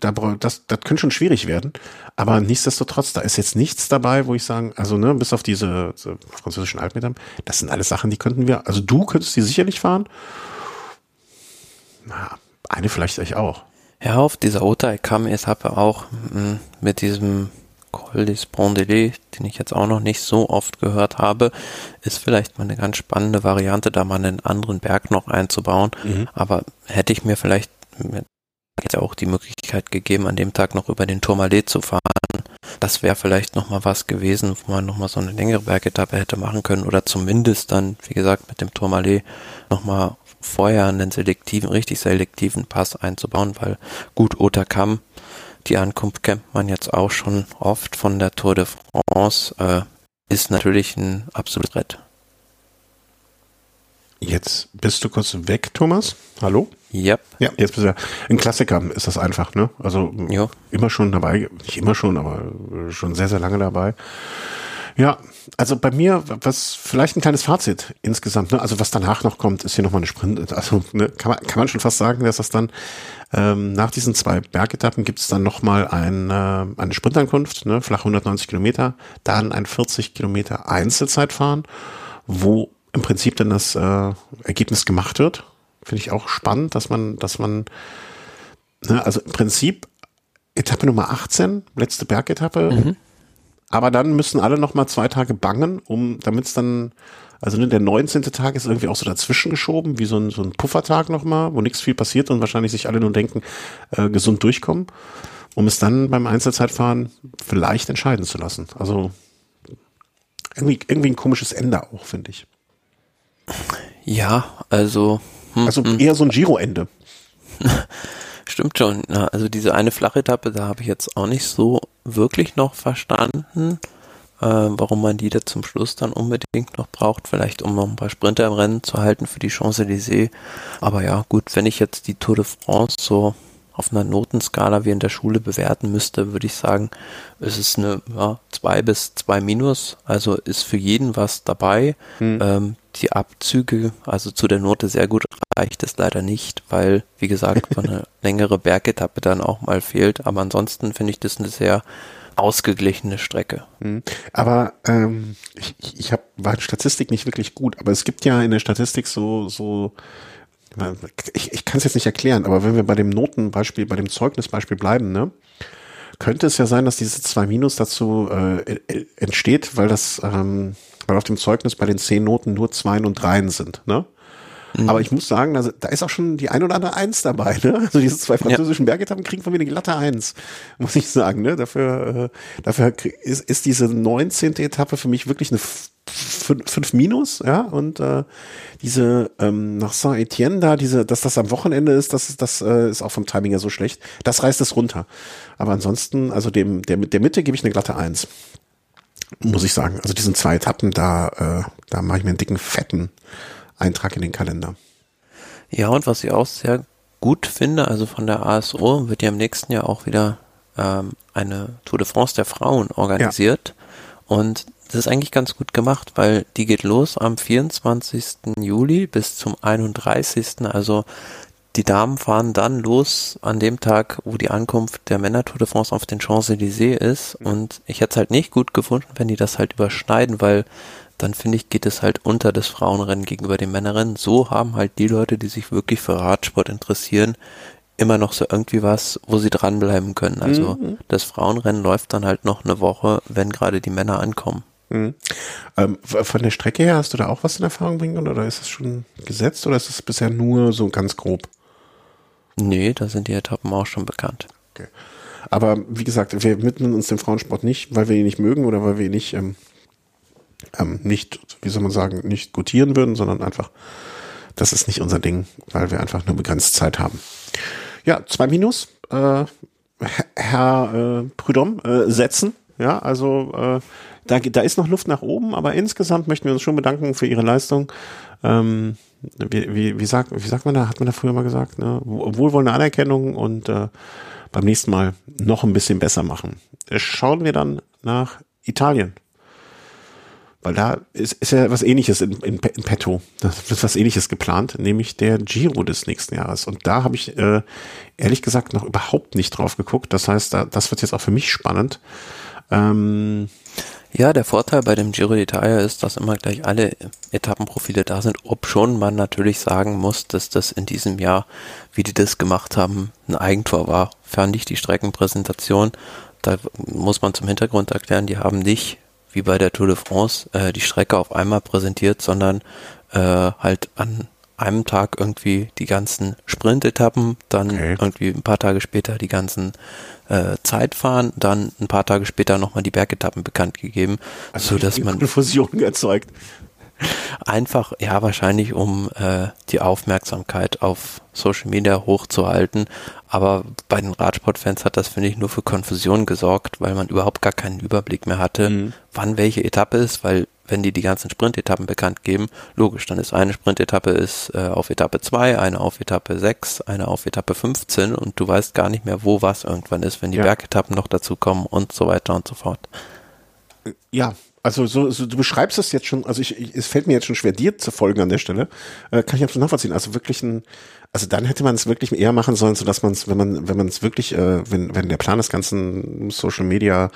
da, das, das könnte schon schwierig werden, aber nichtsdestotrotz, da ist jetzt nichts dabei, wo ich sagen, also ne, bis auf diese, diese französischen Alpenmetern, das sind alles Sachen, die könnten wir, also du könntest die sicherlich fahren. Na, eine vielleicht euch auch. Ja, auf dieser Ota kam Etappe auch mh, hm, mit diesem Col des Pondelé, den ich jetzt auch noch nicht so oft gehört habe, ist vielleicht mal eine ganz spannende Variante, da mal einen anderen Berg noch einzubauen. Mhm. Aber hätte ich mir vielleicht jetzt auch die Möglichkeit gegeben, an dem Tag noch über den Tourmalet zu fahren. Das wäre vielleicht noch mal was gewesen, wo man noch mal so eine längere Bergetappe hätte machen können oder zumindest dann, wie gesagt, mit dem Tourmalet noch mal vorher einen selektiven, richtig selektiven Pass einzubauen, weil gut Otakam die Ankunft kennt man jetzt auch schon oft von der Tour de France. Äh, ist natürlich ein absolutes Brett. Jetzt bist du kurz weg, Thomas. Hallo? Yep. Ja, jetzt bist du ja. Ein Klassiker ist das einfach, ne? Also jo. immer schon dabei, nicht immer schon, aber schon sehr, sehr lange dabei. Ja, also bei mir, was vielleicht ein kleines Fazit insgesamt, ne? also was danach noch kommt, ist hier nochmal eine Sprint, also ne, kann, man, kann man schon fast sagen, dass das dann ähm, nach diesen zwei Bergetappen gibt es dann nochmal ein, äh, eine Sprintankunft, ne? flach 190 Kilometer, dann ein 40 Kilometer Einzelzeitfahren, wo im Prinzip dann das äh, Ergebnis gemacht wird. Finde ich auch spannend, dass man, dass man, ne, also im Prinzip Etappe Nummer 18, letzte Bergetappe, mhm aber dann müssen alle noch mal zwei Tage bangen, um, damit es dann, also ne, der 19. Tag ist irgendwie auch so dazwischen geschoben, wie so ein, so ein Puffertag noch mal, wo nichts viel passiert und wahrscheinlich sich alle nur denken, äh, gesund durchkommen, um es dann beim Einzelzeitfahren vielleicht entscheiden zu lassen. Also irgendwie, irgendwie ein komisches Ende auch, finde ich. Ja, also. Hm, also hm. eher so ein Giro-Ende. Stimmt schon. Ja, also diese eine Flachetappe, da habe ich jetzt auch nicht so wirklich noch verstanden, äh, warum man die da zum Schluss dann unbedingt noch braucht. Vielleicht um noch ein paar Sprinter im Rennen zu halten für die Champs-Élysées. Aber ja, gut, wenn ich jetzt die Tour de France so auf einer Notenskala wie in der Schule bewerten müsste, würde ich sagen, es ist eine ja, 2 bis 2 minus, also ist für jeden was dabei. Hm. Ähm, die Abzüge, also zu der Note sehr gut reicht es leider nicht, weil, wie gesagt, so eine längere Bergetappe dann auch mal fehlt. Aber ansonsten finde ich das eine sehr ausgeglichene Strecke. Hm. Aber ähm, ich, ich hab, war in Statistik nicht wirklich gut, aber es gibt ja in der Statistik so, so ich, ich kann es jetzt nicht erklären, aber wenn wir bei dem Notenbeispiel, bei dem Zeugnisbeispiel bleiben, ne, könnte es ja sein, dass diese zwei Minus dazu äh, entsteht, weil das, ähm, weil auf dem Zeugnis bei den zehn Noten nur Zweien und Dreien sind, ne? Mhm. Aber ich muss sagen, da, da ist auch schon die ein oder andere Eins dabei. Ne? Also diese zwei französischen ja. Bergetappen kriegen von mir eine glatte Eins, muss ich sagen. Ne? Dafür, äh, dafür ist, ist diese 19. Etappe für mich wirklich eine 5 Minus, ja, und äh, diese ähm, nach Saint-Etienne da, diese, dass das am Wochenende ist, das ist, das äh, ist auch vom Timing ja so schlecht. Das reißt es runter. Aber ansonsten, also dem, der, der Mitte gebe ich eine glatte Eins. Muss ich sagen. Also diesen zwei Etappen, da, äh, da mache ich mir einen dicken, fetten Eintrag in den Kalender. Ja, und was ich auch sehr gut finde, also von der ASO wird ja im nächsten Jahr auch wieder ähm, eine Tour de France der Frauen organisiert. Ja. Und das ist eigentlich ganz gut gemacht, weil die geht los am 24. Juli bis zum 31. Also die Damen fahren dann los an dem Tag, wo die Ankunft der Männer Tour de France auf den Champs-Élysées ist. Und ich hätte es halt nicht gut gefunden, wenn die das halt überschneiden, weil dann finde ich, geht es halt unter das Frauenrennen gegenüber den Männerrennen. So haben halt die Leute, die sich wirklich für Radsport interessieren, immer noch so irgendwie was, wo sie dranbleiben können. Also mhm. das Frauenrennen läuft dann halt noch eine Woche, wenn gerade die Männer ankommen. Mhm. Ähm, von der Strecke her hast du da auch was in Erfahrung bringen können oder ist es schon gesetzt oder ist es bisher nur so ganz grob? Nee, da sind die Etappen auch schon bekannt. Okay. Aber wie gesagt, wir widmen uns dem Frauensport nicht, weil wir ihn nicht mögen oder weil wir ihn nicht, ähm, ähm, nicht, wie soll man sagen, nicht gutieren würden, sondern einfach, das ist nicht unser Ding, weil wir einfach nur begrenzt Zeit haben. Ja, zwei Minus, äh, Herr äh, Prudhomme, äh, setzen. Ja, also äh, da, da ist noch Luft nach oben, aber insgesamt möchten wir uns schon bedanken für Ihre Leistung. Ähm, wie, wie, wie, sagt, wie sagt man da, hat man da früher mal gesagt, ne? wohlwollende Anerkennung und äh, beim nächsten Mal noch ein bisschen besser machen. Schauen wir dann nach Italien. Weil da ist, ist ja was ähnliches in, in, in petto. Da wird was ähnliches geplant, nämlich der Giro des nächsten Jahres. Und da habe ich äh, ehrlich gesagt noch überhaupt nicht drauf geguckt. Das heißt, da, das wird jetzt auch für mich spannend. Ähm, ja, der Vorteil bei dem Giro d'Italia ist, dass immer gleich alle Etappenprofile da sind, ob schon man natürlich sagen muss, dass das in diesem Jahr, wie die das gemacht haben, ein Eigentor war. Fand ich die Streckenpräsentation. Da muss man zum Hintergrund erklären, die haben nicht, wie bei der Tour de France, äh, die Strecke auf einmal präsentiert, sondern äh, halt an einem Tag irgendwie die ganzen Sprint-Etappen, dann okay. irgendwie ein paar Tage später die ganzen äh, Zeitfahren, dann ein paar Tage später nochmal die Bergetappen bekannt gegeben, also so dass man Fusion erzeugt. Einfach, ja, wahrscheinlich um äh, die Aufmerksamkeit auf Social Media hochzuhalten. Aber bei den Radsportfans hat das, finde ich, nur für Konfusion gesorgt, weil man überhaupt gar keinen Überblick mehr hatte, mhm. wann welche Etappe ist, weil wenn die die ganzen Sprintetappen bekannt geben, logisch, dann ist eine Sprintetappe ist äh, auf Etappe 2, eine auf Etappe 6, eine auf Etappe 15 und du weißt gar nicht mehr, wo was irgendwann ist, wenn die ja. Bergetappen noch dazu kommen und so weiter und so fort. Ja, Also so, so du beschreibst es jetzt schon, also ich, ich, es fällt mir jetzt schon schwer, dir zu folgen an der Stelle. Äh, kann ich absolut nachvollziehen. Also wirklich ein, also dann hätte man es wirklich eher machen sollen, so dass man es, wenn man, wenn man es wirklich, äh, wenn, wenn der Plan des ganzen Social Media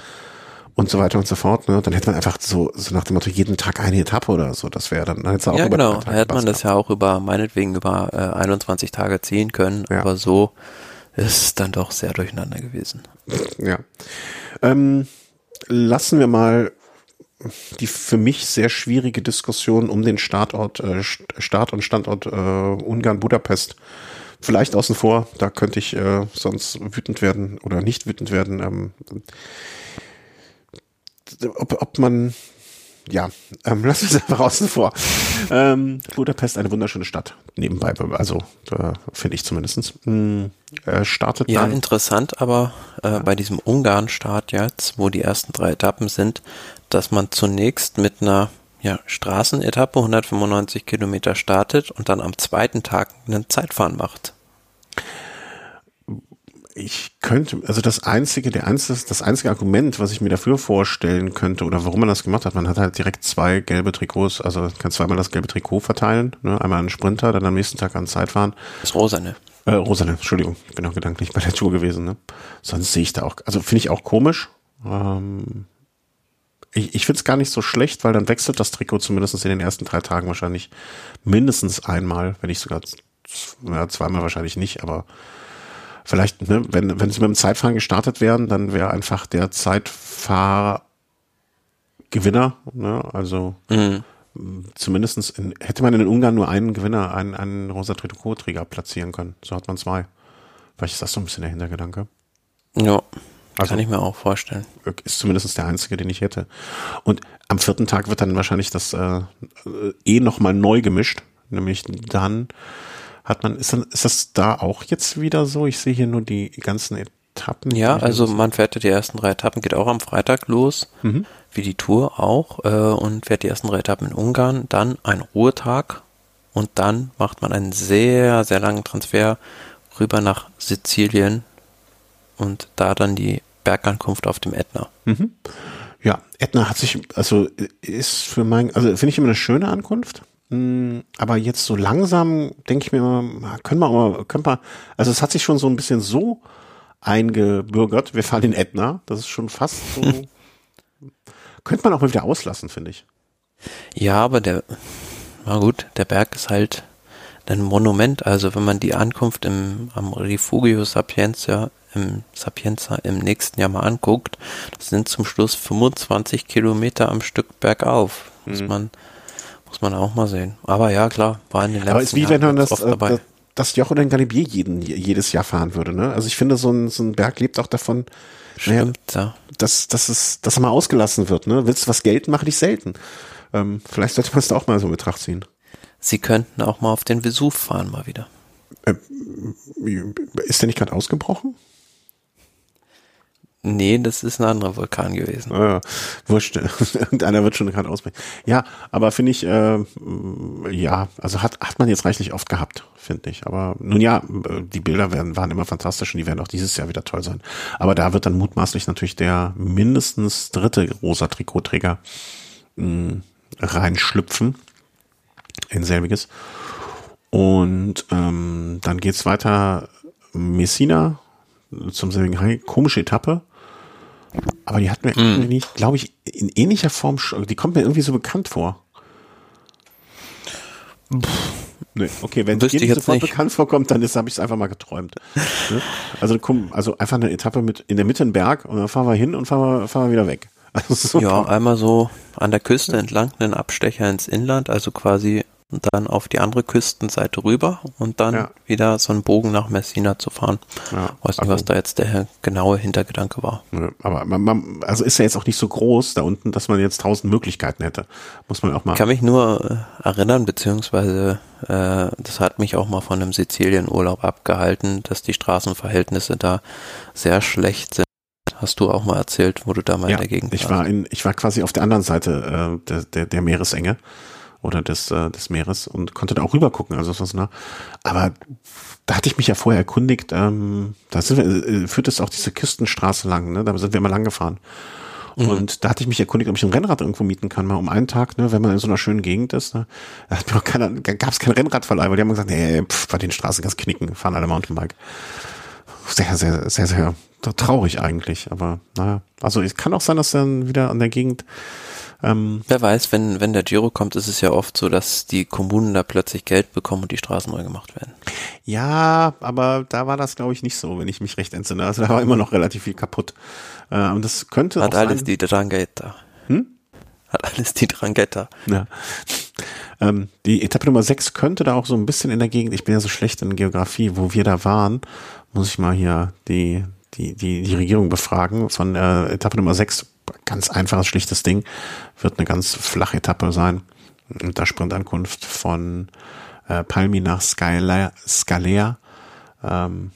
und so weiter und so fort, ne, dann hätte man einfach so, so nach dem Motto jeden Tag eine Etappe oder so. Das wäre dann, dann hätte auch Ja, genau. Da hätte man das ja auch über, meinetwegen über äh, 21 Tage ziehen können, ja. aber so ist es dann doch sehr durcheinander gewesen. Ja. Ähm, lassen wir mal die für mich sehr schwierige Diskussion um den Startort, äh, Start und Standort äh, Ungarn-Budapest vielleicht außen vor. Da könnte ich äh, sonst wütend werden oder nicht wütend werden. Ähm, ob, ob man ja, ähm, lass uns einfach außen vor. Ähm, Budapest, eine wunderschöne Stadt. Nebenbei, also äh, finde ich zumindestens. Hm, äh, startet ja, dann. interessant, aber äh, bei diesem Ungarn-Start jetzt, wo die ersten drei Etappen sind, dass man zunächst mit einer ja, Straßenetappe 195 Kilometer startet und dann am zweiten Tag einen Zeitfahren macht ich könnte, also das einzige, der einzige, das einzige Argument, was ich mir dafür vorstellen könnte oder warum man das gemacht hat, man hat halt direkt zwei gelbe Trikots, also kann zweimal das gelbe Trikot verteilen, ne? einmal an Sprinter, dann am nächsten Tag an Zeitfahren. Das Rosane. Äh, Rosane, Entschuldigung, ich bin auch gedanklich bei der Tour gewesen, ne? Sonst sehe ich da auch, also finde ich auch komisch. Ähm, ich ich finde es gar nicht so schlecht, weil dann wechselt das Trikot zumindest in den ersten drei Tagen wahrscheinlich mindestens einmal, wenn nicht sogar ja, zweimal wahrscheinlich nicht, aber vielleicht, ne, wenn, wenn sie mit dem Zeitfahren gestartet wären, dann wäre einfach der Zeitfahrer Gewinner, ne, also mhm. zumindestens in, hätte man in Ungarn nur einen Gewinner, einen, einen rosa Trikotträger platzieren können. So hat man zwei. Vielleicht ist das so ein bisschen der Hintergedanke. Ja. Also, kann ich mir auch vorstellen. Ist zumindest der einzige, den ich hätte. Und am vierten Tag wird dann wahrscheinlich das äh, eh nochmal neu gemischt. Nämlich dann hat man, ist, dann, ist das da auch jetzt wieder so? Ich sehe hier nur die ganzen Etappen. Ja, also man fährt ja die ersten drei Etappen, geht auch am Freitag los, mhm. wie die Tour auch, äh, und fährt die ersten drei Etappen in Ungarn, dann ein Ruhetag und dann macht man einen sehr, sehr langen Transfer rüber nach Sizilien und da dann die Bergankunft auf dem Ätna. Mhm. Ja, Ätna hat sich, also ist für mein, also finde ich immer eine schöne Ankunft. Hm, aber jetzt so langsam denke ich mir immer, können wir auch mal, können wir, also es hat sich schon so ein bisschen so eingebürgert. Wir fahren in Ätna, das ist schon fast so. könnte man auch mal wieder auslassen, finde ich. Ja, aber der, na gut, der Berg ist halt ein Monument. Also wenn man die Ankunft im, am Rifugio Sapienza im Sapienza im nächsten Jahr mal anguckt, das sind zum Schluss 25 Kilometer am Stück bergauf. Muss mhm. man muss man auch mal sehen. Aber ja, klar, war in den letzten Aber ist wie Jahren wenn man das, äh, das, das Joch oder ein Galibier jeden, jedes Jahr fahren würde, ne? Also ich finde, so ein, so ein Berg lebt auch davon, Stimmt, naja, ja. dass, dass, es, dass er mal ausgelassen wird, ne? Willst du was gelten, mache dich selten. Ähm, vielleicht sollte man es da auch mal so in Betracht ziehen. Sie könnten auch mal auf den Vesuv fahren, mal wieder. Ähm, ist der nicht gerade ausgebrochen? Nee, das ist ein anderer Vulkan gewesen. Ja, wurscht. Irgendeiner wird schon gerade ausbrechen. Ja, aber finde ich, äh, ja, also hat, hat man jetzt reichlich oft gehabt, finde ich. Aber nun ja, die Bilder werden, waren immer fantastisch und die werden auch dieses Jahr wieder toll sein. Aber da wird dann mutmaßlich natürlich der mindestens dritte rosa Trikotträger mh, reinschlüpfen in selbiges. Und ähm, dann geht's weiter Messina zum selbigen High. Komische Etappe. Aber die hat mir mm. irgendwie, glaube ich, in ähnlicher Form, die kommt mir irgendwie so bekannt vor. Nee, okay, wenn dir die sofort nicht. bekannt vorkommt, dann habe ich es einfach mal geträumt. Ne? Also komm, also einfach eine Etappe mit in der Mitte ein Berg und dann fahren wir hin und fahren wir, fahren wir wieder weg. Also ja, einmal so an der Küste entlang einen Abstecher ins Inland, also quasi und dann auf die andere Küstenseite rüber und dann ja. wieder so einen Bogen nach Messina zu fahren. Ja, Weiß nicht, also, was da jetzt der genaue Hintergedanke war. Aber man, man, also ist ja jetzt auch nicht so groß da unten, dass man jetzt tausend Möglichkeiten hätte. Muss man auch mal. Ich kann mich nur äh, erinnern, beziehungsweise äh, das hat mich auch mal von einem Sizilienurlaub abgehalten, dass die Straßenverhältnisse da sehr schlecht sind. Hast du auch mal erzählt, wo du da mal ja, in der Gegend warst? Ich war in, ich war quasi auf der anderen Seite äh, der, der, der Meeresenge oder des, äh, des Meeres und konnte da auch rüber gucken. Also was nah. Aber da hatte ich mich ja vorher erkundigt, ähm, da sind wir, äh, führt es auch diese Küstenstraße lang, ne? Da sind wir immer lang gefahren. Mhm. Und da hatte ich mich erkundigt, ob ich ein Rennrad irgendwo mieten kann, mal um einen Tag, ne, wenn man in so einer schönen Gegend ist. Ne, da gab es kein Rennradverleih, weil die haben gesagt, nee, pff, bei den Straßen ganz knicken, fahren alle Mountainbike. Sehr, sehr, sehr, sehr traurig eigentlich, aber naja. Also es kann auch sein, dass dann wieder an der Gegend ähm, Wer weiß, wenn, wenn der Giro kommt, ist es ja oft so, dass die Kommunen da plötzlich Geld bekommen und die Straßen neu gemacht werden. Ja, aber da war das, glaube ich, nicht so, wenn ich mich recht entsinne. Also da war immer noch relativ viel kaputt. Äh, und das könnte Hat alles sein, die Drangheta. Hm? Hat alles die Drangheta. Ja. Ähm, die Etappe Nummer 6 könnte da auch so ein bisschen in der Gegend, ich bin ja so schlecht in Geografie, wo wir da waren, muss ich mal hier die, die, die, die Regierung befragen. Von äh, Etappe Nummer 6 ganz einfaches, schlichtes Ding. Wird eine ganz flache Etappe sein. Mit der Sprintankunft von äh, Palmi nach Scalea. Scalea. Ähm,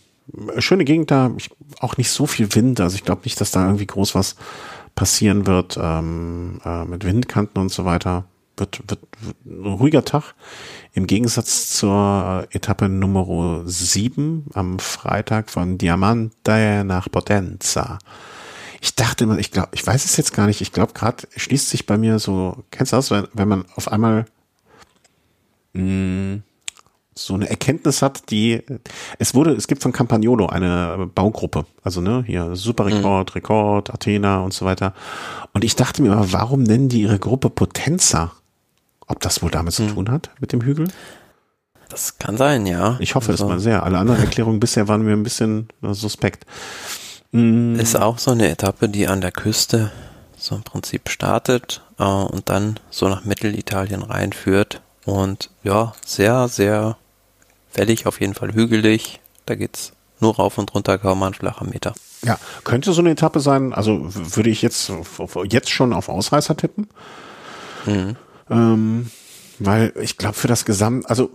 schöne Gegend da, ich, auch nicht so viel Wind. Also ich glaube nicht, dass da irgendwie groß was passieren wird ähm, äh, mit Windkanten und so weiter. Wird, wird, wird ein ruhiger Tag. Im Gegensatz zur äh, Etappe Nummer 7 am Freitag von Diamante nach Potenza. Ich dachte immer, ich glaube, ich weiß es jetzt gar nicht. Ich glaube, gerade schließt sich bei mir so, kennst du das, wenn, wenn man auf einmal mh, hm, so eine Erkenntnis hat, die es wurde, es gibt von Campagnolo eine Baugruppe, also ne, hier Superrekord, mhm. Rekord, Athena und so weiter. Und ich dachte mir aber, warum nennen die ihre Gruppe Potenza? Ob das wohl damit mhm. zu tun hat mit dem Hügel? Das kann sein, ja. Ich hoffe also. es mal sehr. Alle anderen Erklärungen bisher waren mir ein bisschen äh, suspekt. Mhm. Ist auch so eine Etappe, die an der Küste so im Prinzip startet äh, und dann so nach Mittelitalien reinführt. Und ja, sehr, sehr wellig, auf jeden Fall hügelig. Da geht's nur rauf und runter, kaum ein flacher Meter. Ja, könnte so eine Etappe sein, also würde ich jetzt, jetzt schon auf Ausreißer tippen. Mhm. Ähm, weil ich glaube, für das Gesamt, also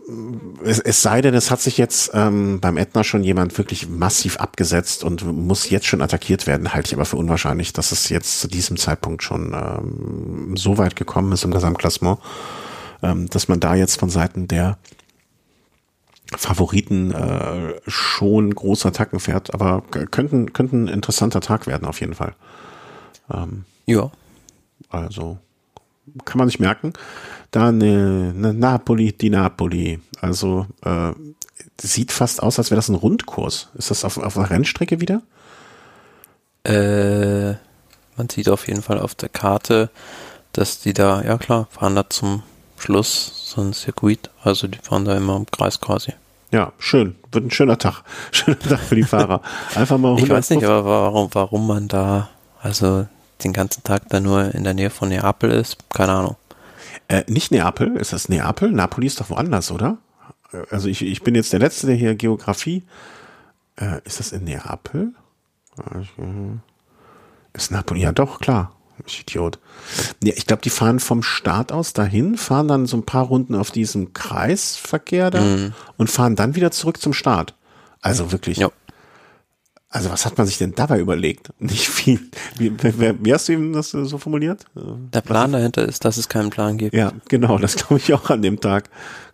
es, es sei denn, es hat sich jetzt ähm, beim Ätna schon jemand wirklich massiv abgesetzt und muss jetzt schon attackiert werden, halte ich aber für unwahrscheinlich, dass es jetzt zu diesem Zeitpunkt schon ähm, so weit gekommen ist im Gesamtklassement, ähm, dass man da jetzt von Seiten der Favoriten äh, schon große Attacken fährt, aber könnten, könnten ein interessanter Tag werden auf jeden Fall. Ähm, ja. Also kann man sich merken. Da eine, eine Napoli, die Napoli. Also äh, sieht fast aus, als wäre das ein Rundkurs. Ist das auf, auf einer Rennstrecke wieder? Äh, man sieht auf jeden Fall auf der Karte, dass die da, ja klar, fahren da zum Schluss so ein Circuit. Also die fahren da immer im Kreis quasi. Ja, schön. Wird ein schöner Tag. Schöner Tag für die Fahrer. Einfach mal 100 Ich weiß nicht, aber warum, warum man da, also den ganzen Tag da nur in der Nähe von Neapel ist, keine Ahnung. Äh, nicht Neapel, ist das Neapel? Napoli ist doch woanders, oder? Also ich, ich bin jetzt der Letzte, der hier Geografie. Äh, ist das in Neapel? Ist Napoli? Ja, doch, klar. Ich Idiot. Ja, ich glaube, die fahren vom Start aus dahin, fahren dann so ein paar Runden auf diesem Kreisverkehr da mhm. und fahren dann wieder zurück zum Start. Also wirklich. Ja. Also was hat man sich denn dabei überlegt? Nicht viel. Wie, wie, wie hast du ihm das so formuliert? Der Plan dahinter ist, dass es keinen Plan gibt. Ja, genau, das glaube ich auch an dem Tag.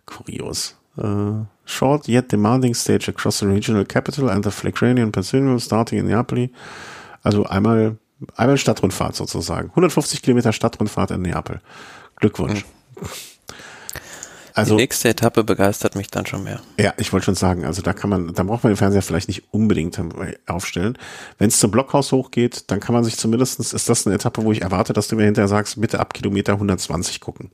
Kurios. Uh, short yet demanding stage across the regional capital and the Flagranian Peninsula starting in Neapoli. Also einmal, einmal Stadtrundfahrt sozusagen. 150 Kilometer Stadtrundfahrt in Neapel. Glückwunsch. Mhm. Also, die nächste Etappe begeistert mich dann schon mehr. Ja, ich wollte schon sagen, also da kann man, da braucht man den Fernseher vielleicht nicht unbedingt aufstellen. Wenn es zum Blockhaus hochgeht, dann kann man sich zumindestens ist das eine Etappe, wo ich erwarte, dass du mir hinterher sagst, bitte ab Kilometer 120 gucken.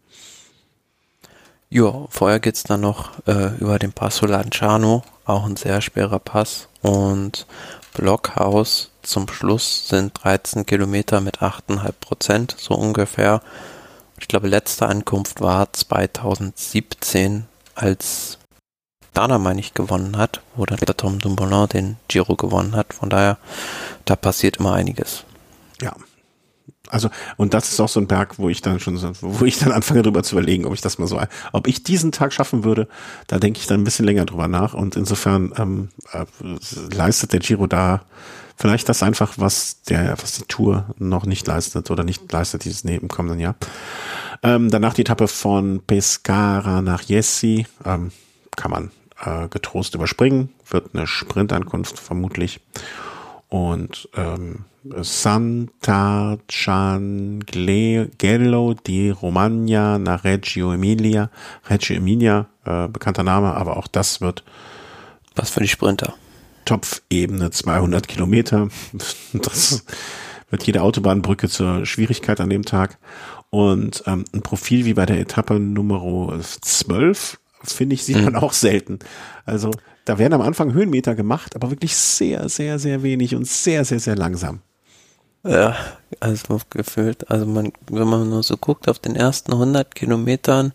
Ja, vorher geht's dann noch äh, über den Passo Lanciano, auch ein sehr schwerer Pass. Und Blockhaus zum Schluss sind 13 Kilometer mit 8,5 Prozent, so ungefähr ich glaube, letzte Ankunft war 2017, als Dana, meine ich, gewonnen hat, wo dann der Tom Dumoulin den Giro gewonnen hat. Von daher, da passiert immer einiges. Ja. Also, und das ist auch so ein Berg, wo ich dann schon, wo ich dann anfange drüber zu überlegen, ob ich das mal so, ob ich diesen Tag schaffen würde, da denke ich dann ein bisschen länger drüber nach. Und insofern ähm, äh, leistet der Giro da Vielleicht das einfach, was der, was die Tour noch nicht leistet oder nicht leistet dieses im kommenden Jahr. Ähm, danach die Etappe von Pescara nach Jessi, ähm, kann man äh, getrost überspringen, wird eine Sprintankunft vermutlich. Und ähm, Sant'Angelo di Romagna nach Reggio Emilia. Reggio Emilia, äh, bekannter Name, aber auch das wird was für die Sprinter. Topfebene 200 Kilometer. Das wird jede Autobahnbrücke zur Schwierigkeit an dem Tag. Und ähm, ein Profil wie bei der Etappe Nummer 12, finde ich, sieht man mhm. auch selten. Also da werden am Anfang Höhenmeter gemacht, aber wirklich sehr, sehr, sehr wenig und sehr, sehr, sehr langsam. Ja, also gefühlt, also man, wenn man nur so guckt, auf den ersten 100 Kilometern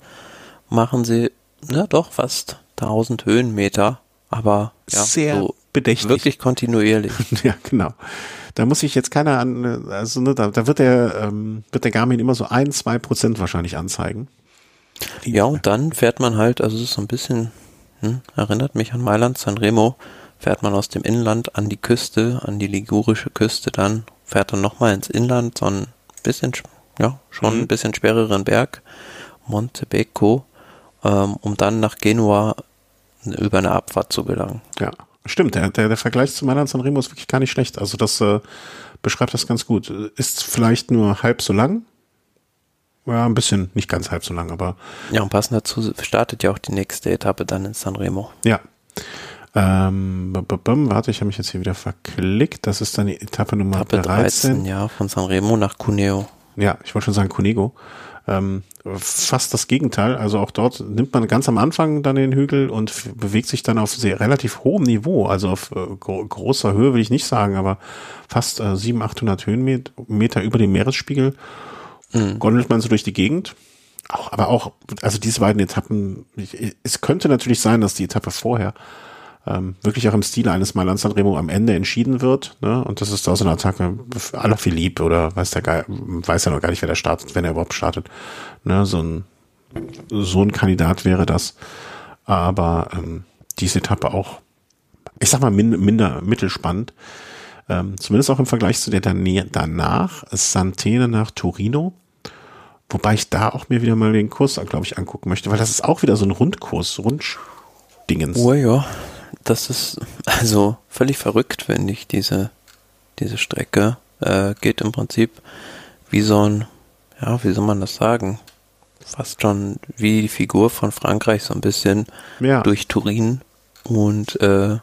machen sie, ja doch, fast 1000 Höhenmeter, aber ja, sehr so bedächtig. Wirklich kontinuierlich. ja, genau. Da muss sich jetzt keiner an, also ne, da, da wird der, ähm, wird der Garmin immer so ein, zwei Prozent wahrscheinlich anzeigen. Ja, und dann fährt man halt, also es ist so ein bisschen, hm, erinnert mich an Mailand, Sanremo, fährt man aus dem Inland an die Küste, an die ligurische Küste dann, fährt dann nochmal ins Inland, so ein bisschen, ja, schon mhm. ein bisschen schwereren Berg, Montebecco, ähm, um dann nach Genua über eine Abfahrt zu gelangen. Ja, stimmt. Der, der, der Vergleich zu Mailand Sanremo ist wirklich gar nicht schlecht. Also das äh, beschreibt das ganz gut. Ist vielleicht nur halb so lang, ja, ein bisschen, nicht ganz halb so lang, aber. Ja, und passend dazu startet ja auch die nächste Etappe dann in Sanremo. Ja. Ähm, warte, ich habe mich jetzt hier wieder verklickt. Das ist dann die Etappe Nummer Etappe 13. 13. Ja, von Sanremo nach Cuneo. Ja, ich wollte schon sagen Cunego. Ähm, fast das Gegenteil. Also auch dort nimmt man ganz am Anfang dann den Hügel und bewegt sich dann auf sehr relativ hohem Niveau. Also auf äh, großer Höhe will ich nicht sagen, aber fast äh, 700, 800 Höhenmeter über dem Meeresspiegel mhm. gondelt man so durch die Gegend. Auch, aber auch, also diese beiden Etappen, es könnte natürlich sein, dass die Etappe vorher ähm, wirklich auch im Stile eines Mailand Sanremo am Ende entschieden wird. Ne? Und das ist da so eine Attacke à la Philippe oder weiß der Geil, weiß ja noch gar nicht, wer der startet, wenn er überhaupt startet. Ne? So ein so ein Kandidat wäre das. Aber ähm, diese Etappe auch, ich sag mal, min, minder mittelspannend. Ähm, zumindest auch im Vergleich zu der danach, Santene nach Torino. Wobei ich da auch mir wieder mal den Kurs, glaube ich, angucken möchte, weil das ist auch wieder so ein Rundkurs, Runddingens. Oh ja, das ist also völlig verrückt, finde ich, diese, diese Strecke. Äh, geht im Prinzip wie so ein, ja, wie soll man das sagen? Fast schon wie die Figur von Frankreich so ein bisschen ja. durch Turin und äh,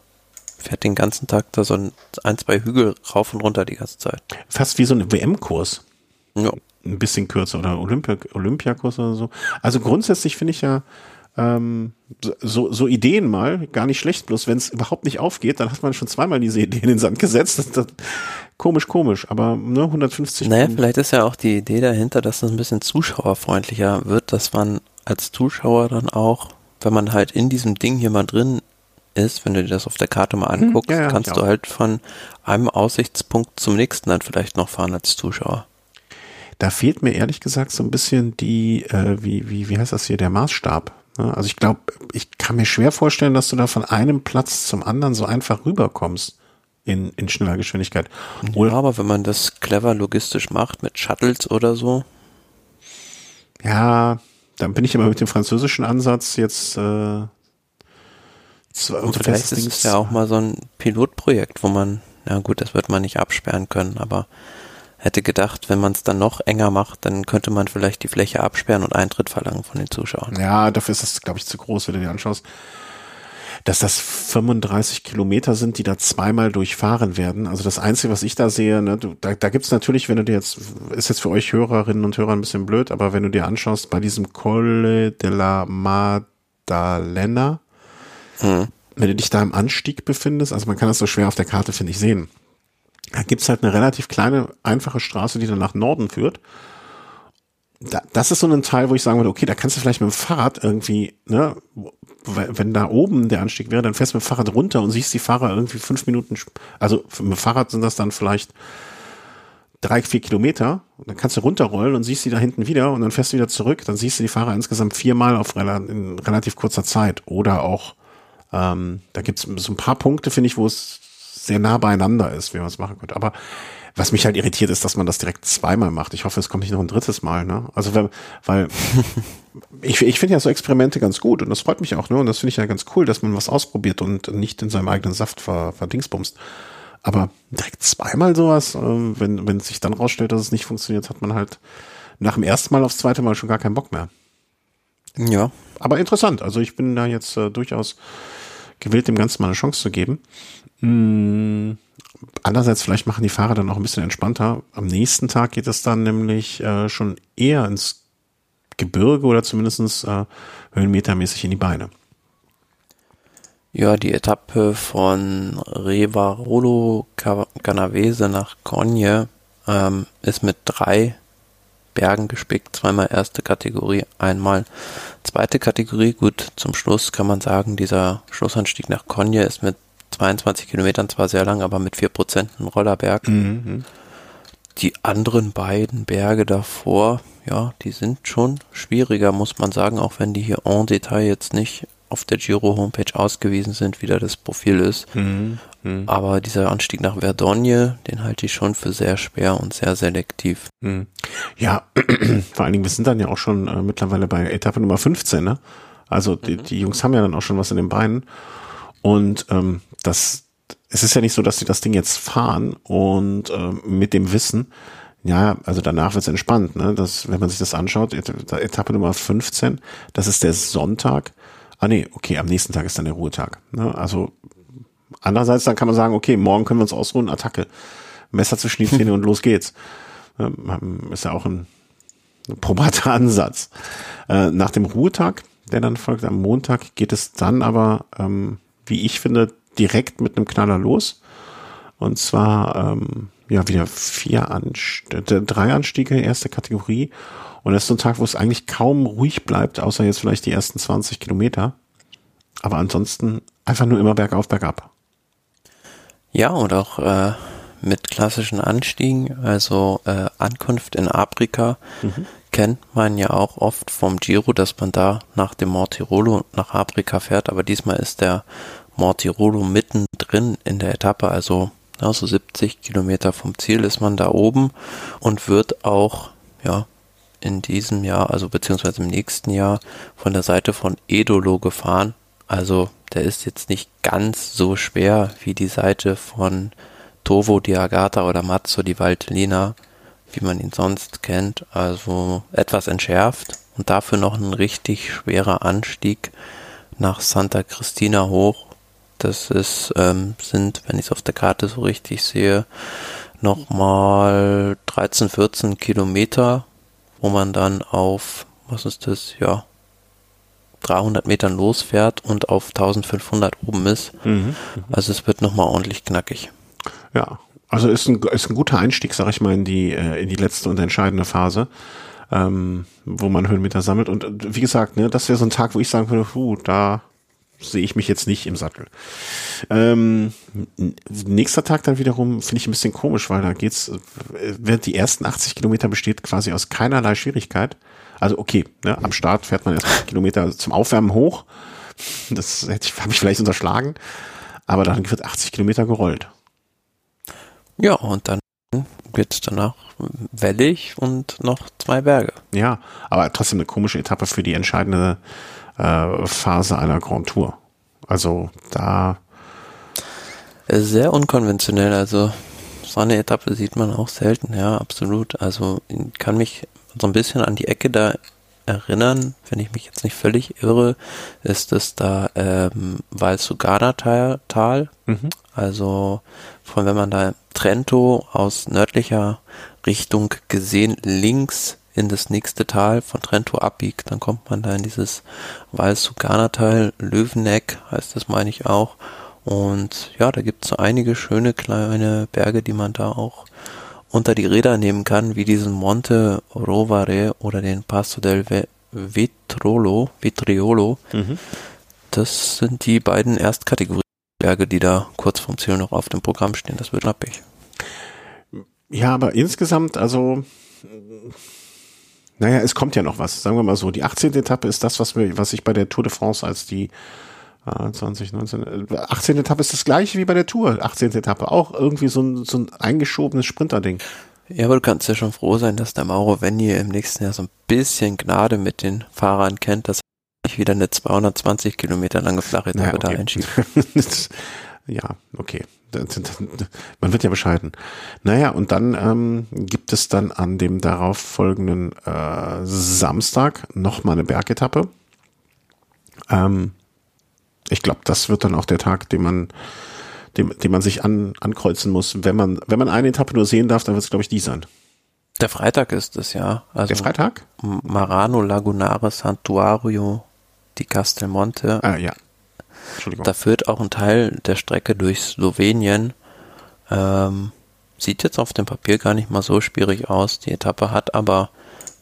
fährt den ganzen Tag da so ein, ein, zwei Hügel rauf und runter die ganze Zeit. Fast wie so ein WM-Kurs. Ja. Ein bisschen kürzer oder Olympia, Olympiakurs oder so. Also grundsätzlich finde ich ja, ähm, so, so Ideen mal, gar nicht schlecht, bloß wenn es überhaupt nicht aufgeht, dann hat man schon zweimal diese Idee in den Sand gesetzt. Das, das, komisch, komisch, aber ne, 150. Naja, vielleicht ist ja auch die Idee dahinter, dass es ein bisschen zuschauerfreundlicher wird, dass man als Zuschauer dann auch, wenn man halt in diesem Ding hier mal drin ist, wenn du dir das auf der Karte mal hm, anguckst, hm, ja, ja, kannst du halt von einem Aussichtspunkt zum nächsten dann vielleicht noch fahren als Zuschauer. Da fehlt mir ehrlich gesagt so ein bisschen die, äh, wie, wie, wie heißt das hier, der Maßstab. Also ich glaube, ich kann mir schwer vorstellen, dass du da von einem Platz zum anderen so einfach rüberkommst in, in schneller Geschwindigkeit. Oder ja, aber wenn man das clever logistisch macht mit Shuttles oder so. Ja, dann bin ich aber mit dem französischen Ansatz jetzt äh, und vielleicht ist es ja auch mal so ein Pilotprojekt, wo man, na gut, das wird man nicht absperren können, aber hätte gedacht, wenn man es dann noch enger macht, dann könnte man vielleicht die Fläche absperren und Eintritt verlangen von den Zuschauern. Ja, dafür ist das, glaube ich, zu groß, wenn du dir anschaust, dass das 35 Kilometer sind, die da zweimal durchfahren werden. Also das Einzige, was ich da sehe, ne, du, da, da gibt es natürlich, wenn du dir jetzt, ist jetzt für euch Hörerinnen und Hörer ein bisschen blöd, aber wenn du dir anschaust, bei diesem Colle della Maddalena, hm. wenn du dich da im Anstieg befindest, also man kann das so schwer auf der Karte, finde ich, sehen da gibt's halt eine relativ kleine, einfache Straße, die dann nach Norden führt. Da, das ist so ein Teil, wo ich sagen würde, okay, da kannst du vielleicht mit dem Fahrrad irgendwie, ne, wenn da oben der Anstieg wäre, dann fährst du mit dem Fahrrad runter und siehst die Fahrer irgendwie fünf Minuten, also mit dem Fahrrad sind das dann vielleicht drei, vier Kilometer, und dann kannst du runterrollen und siehst sie da hinten wieder und dann fährst du wieder zurück, dann siehst du die Fahrer insgesamt viermal auf in relativ kurzer Zeit. Oder auch, ähm, da gibt's so ein paar Punkte, finde ich, wo es sehr nah beieinander ist, wie man es machen könnte. Aber was mich halt irritiert, ist, dass man das direkt zweimal macht. Ich hoffe, es kommt nicht noch ein drittes Mal. Ne? Also weil, weil ich, ich finde ja so Experimente ganz gut und das freut mich auch. Ne? Und das finde ich ja ganz cool, dass man was ausprobiert und nicht in seinem eigenen Saft ver, verdingsbumst. Aber direkt zweimal sowas, äh, wenn, wenn es sich dann rausstellt, dass es nicht funktioniert, hat man halt nach dem ersten Mal aufs zweite Mal schon gar keinen Bock mehr. Ja. Aber interessant. Also ich bin da jetzt äh, durchaus gewillt, dem Ganzen mal eine Chance zu geben. Hm, andererseits, vielleicht machen die Fahrer dann auch ein bisschen entspannter. Am nächsten Tag geht es dann nämlich äh, schon eher ins Gebirge oder zumindest äh, höhenmetermäßig in die Beine. Ja, die Etappe von Revarolo Canavese nach Cogne ähm, ist mit drei Bergen gespickt, zweimal erste Kategorie, einmal zweite Kategorie. Gut, zum Schluss kann man sagen, dieser Schlussanstieg nach Cogne ist mit 22 Kilometern zwar sehr lang, aber mit 4% ein Rollerberg. Mhm. Die anderen beiden Berge davor, ja, die sind schon schwieriger, muss man sagen, auch wenn die hier en Detail jetzt nicht auf der Giro Homepage ausgewiesen sind, wie da das Profil ist. Mhm. Mhm. Aber dieser Anstieg nach Verdogne, den halte ich schon für sehr schwer und sehr selektiv. Mhm. Ja, vor allen Dingen, wir sind dann ja auch schon äh, mittlerweile bei Etappe Nummer 15, ne? Also die, mhm. die Jungs haben ja dann auch schon was in den Beinen. Und ähm, das, es ist ja nicht so, dass sie das Ding jetzt fahren und ähm, mit dem Wissen, ja, also danach wird's entspannt, ne? Das, wenn man sich das anschaut, Etappe Nummer 15, das ist der Sonntag. Ah nee, okay, am nächsten Tag ist dann der Ruhetag. Ne? Also andererseits dann kann man sagen, okay, morgen können wir uns ausruhen, Attacke. Messer zwischen die Zähne und los geht's. Ähm, ist ja auch ein, ein probater Ansatz. Äh, nach dem Ruhetag, der dann folgt am Montag, geht es dann aber, ähm, wie ich finde, direkt mit einem Knaller los. Und zwar ähm, ja wieder vier Anstiege, drei Anstiege, erste Kategorie. Und das ist so ein Tag, wo es eigentlich kaum ruhig bleibt, außer jetzt vielleicht die ersten 20 Kilometer. Aber ansonsten einfach nur immer bergauf, bergab. Ja, und auch äh, mit klassischen Anstiegen, also äh, Ankunft in Afrika, mhm. Kennt man ja auch oft vom Giro, dass man da nach dem Mortirolo nach Afrika fährt, aber diesmal ist der Mortirolo mittendrin in der Etappe, also ja, so 70 Kilometer vom Ziel ist man da oben und wird auch ja in diesem Jahr, also beziehungsweise im nächsten Jahr von der Seite von Edolo gefahren. Also der ist jetzt nicht ganz so schwer wie die Seite von Tovo di Agata oder Mazzo di Valtellina, wie man ihn sonst kennt. Also etwas entschärft und dafür noch ein richtig schwerer Anstieg nach Santa Cristina hoch. Das ist, ähm, sind, wenn ich es auf der Karte so richtig sehe, nochmal 13, 14 Kilometer, wo man dann auf, was ist das, ja, 300 Metern losfährt und auf 1500 oben ist. Mhm. Also es wird nochmal ordentlich knackig. Ja, also ist ein, ist ein guter Einstieg, sag ich mal, in die, äh, in die letzte und entscheidende Phase, ähm, wo man Höhenmeter sammelt. Und äh, wie gesagt, ne, das wäre so ein Tag, wo ich sagen würde, puh, da sehe ich mich jetzt nicht im Sattel. Ähm, nächster Tag dann wiederum finde ich ein bisschen komisch, weil da geht's, äh, während die ersten 80 Kilometer besteht quasi aus keinerlei Schwierigkeit. Also okay, ne, am Start fährt man erst Kilometer zum Aufwärmen hoch. Das hätte ich, habe ich vielleicht unterschlagen. Aber dann wird 80 Kilometer gerollt. Ja, und dann geht's danach wellig und noch zwei Berge. Ja, aber trotzdem eine komische Etappe für die entscheidende äh, Phase einer Grand Tour. Also da sehr unkonventionell, also so eine Etappe sieht man auch selten, ja, absolut. Also kann mich so ein bisschen an die Ecke da erinnern, wenn ich mich jetzt nicht völlig irre, ist es da ähm, Valsugana-Tal. Mhm. Also von wenn man da Trento aus nördlicher Richtung gesehen links in das nächste Tal von Trento abbiegt, dann kommt man da in dieses Valsugana-Tal, Löweneck heißt das meine ich auch. Und ja, da gibt es so einige schöne kleine Berge, die man da auch unter die Räder nehmen kann, wie diesen Monte Rovare oder den Passo del Vitrolo, Vitriolo. Mhm. Das sind die beiden Erstkategorie-Berge, die da kurz vorm Ziel noch auf dem Programm stehen. Das wird knappig. Ja, aber insgesamt, also, naja, es kommt ja noch was. Sagen wir mal so, die 18. Etappe ist das, was, wir, was ich bei der Tour de France als die 2019. 18. Etappe ist das gleiche wie bei der Tour. 18. Etappe auch irgendwie so ein, so ein eingeschobenes Sprinter-Ding. Ja, aber du kannst ja schon froh sein, dass der Mauro Venni im nächsten Jahr so ein bisschen Gnade mit den Fahrern kennt, dass nicht wieder eine 220 Kilometer lange flache Etappe naja, okay. da einschiebt. ja, okay. man wird ja bescheiden. Naja, und dann ähm, gibt es dann an dem darauf folgenden äh, Samstag noch mal eine Bergetappe. Ähm, ich glaube, das wird dann auch der Tag, den man, den, den man sich an, ankreuzen muss. Wenn man, wenn man eine Etappe nur sehen darf, dann wird es, glaube ich, die sein. Der Freitag ist es, ja. Also der Freitag? Marano Lagunare Santuario di Castelmonte. Ah, ja. Da führt auch ein Teil der Strecke durch Slowenien. Ähm, sieht jetzt auf dem Papier gar nicht mal so schwierig aus. Die Etappe hat aber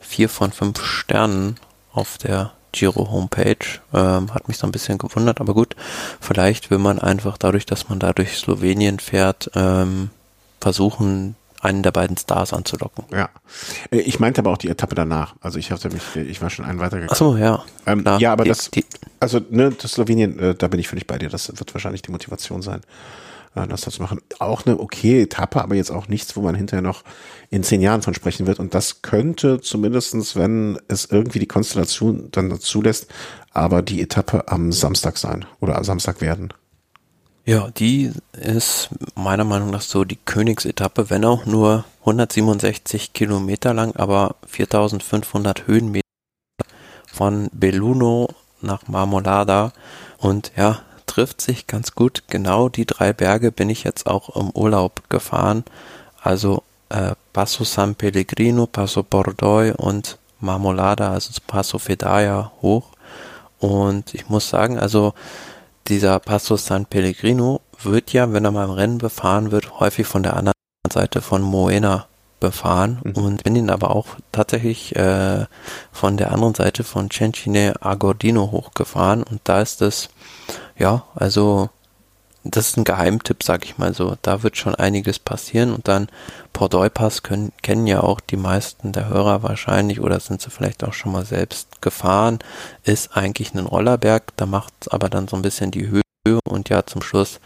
vier von fünf Sternen auf der Giro Homepage. Ähm, hat mich so ein bisschen gewundert, aber gut, vielleicht will man einfach dadurch, dass man da durch Slowenien fährt, ähm, versuchen, einen der beiden Stars anzulocken. Ja. Äh, ich meinte aber auch die Etappe danach. Also ich hatte mich, ich war schon einen weitergegangen. Ach so, ja. Ähm, ja, aber die, das, die, also ne, das Slowenien, äh, da bin ich völlig bei dir. Das wird wahrscheinlich die Motivation sein, äh, das zu machen. Auch eine okay Etappe, aber jetzt auch nichts, wo man hinterher noch in zehn Jahren von sprechen wird. Und das könnte zumindestens, wenn es irgendwie die Konstellation dann zulässt, aber die Etappe am Samstag sein oder am Samstag werden. Ja, die ist meiner Meinung nach so die Königsetappe, wenn auch nur 167 Kilometer lang, aber 4500 Höhenmeter von Belluno nach Marmolada und ja, trifft sich ganz gut. Genau die drei Berge bin ich jetzt auch im Urlaub gefahren. Also äh, Passo San Pellegrino, Passo Bordoy und Marmolada, also Passo Fedaya hoch. Und ich muss sagen, also dieser Passo San Pellegrino wird ja, wenn er mal im Rennen befahren wird, häufig von der anderen Seite von Moena befahren mhm. und bin ihn aber auch tatsächlich äh, von der anderen Seite von Cencine Agordino hochgefahren und da ist es, ja, also das ist ein Geheimtipp, sag ich mal so. Da wird schon einiges passieren und dann Port-Pass können, kennen ja auch die meisten der Hörer wahrscheinlich oder sind sie vielleicht auch schon mal selbst gefahren. Ist eigentlich ein Rollerberg, da macht aber dann so ein bisschen die Höhe und ja zum Schluss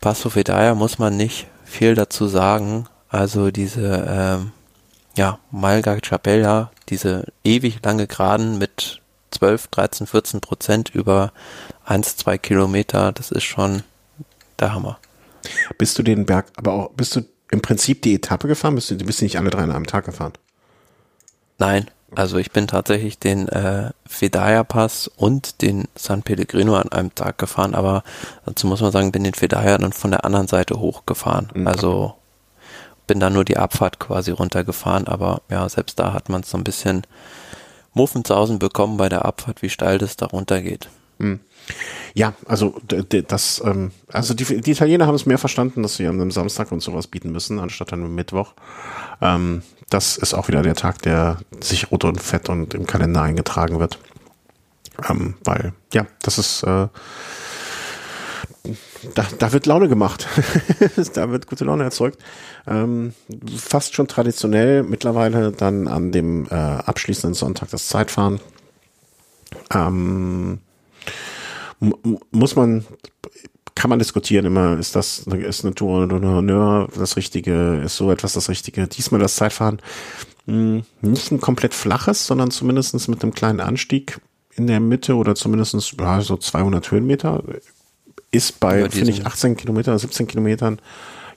Passo Fedaya muss man nicht viel dazu sagen. Also diese ähm, ja Malga Chapella, diese ewig lange Geraden mit 12, 13, 14 Prozent über 1, 2 Kilometer, das ist schon der Hammer. Bist du den Berg, aber auch, bist du im Prinzip die Etappe gefahren? Bist du, bist du nicht alle drei an einem Tag gefahren? Nein, also ich bin tatsächlich den äh, Fedaya Pass und den San Pellegrino an einem Tag gefahren, aber dazu muss man sagen, bin den Fedaya dann von der anderen Seite hochgefahren. Mhm. Also bin da nur die Abfahrt quasi runtergefahren, aber ja, selbst da hat man so ein bisschen Muffensausen bekommen bei der Abfahrt, wie steil das da runtergeht. Mhm. Ja, also das, ähm, also die, die Italiener haben es mehr verstanden, dass sie an einem Samstag und sowas bieten müssen, anstatt an einem Mittwoch. Ähm, das ist auch wieder der Tag, der sich rot und fett und im Kalender eingetragen wird. Ähm, weil, ja, das ist äh, da, da wird Laune gemacht. da wird gute Laune erzeugt. Fast schon traditionell mittlerweile dann an dem äh, abschließenden Sonntag das Zeitfahren. Ähm, muss man, kann man diskutieren immer, ist das, ist eine Tour oder Honneur das Richtige, ist so etwas das Richtige. Diesmal das Zeitfahren hm, nicht ein komplett flaches, sondern zumindestens mit einem kleinen Anstieg in der Mitte oder zumindestens ja, so 200 Höhenmeter ist bei, ja, finde ich, 18 Kilometer, 17 Kilometern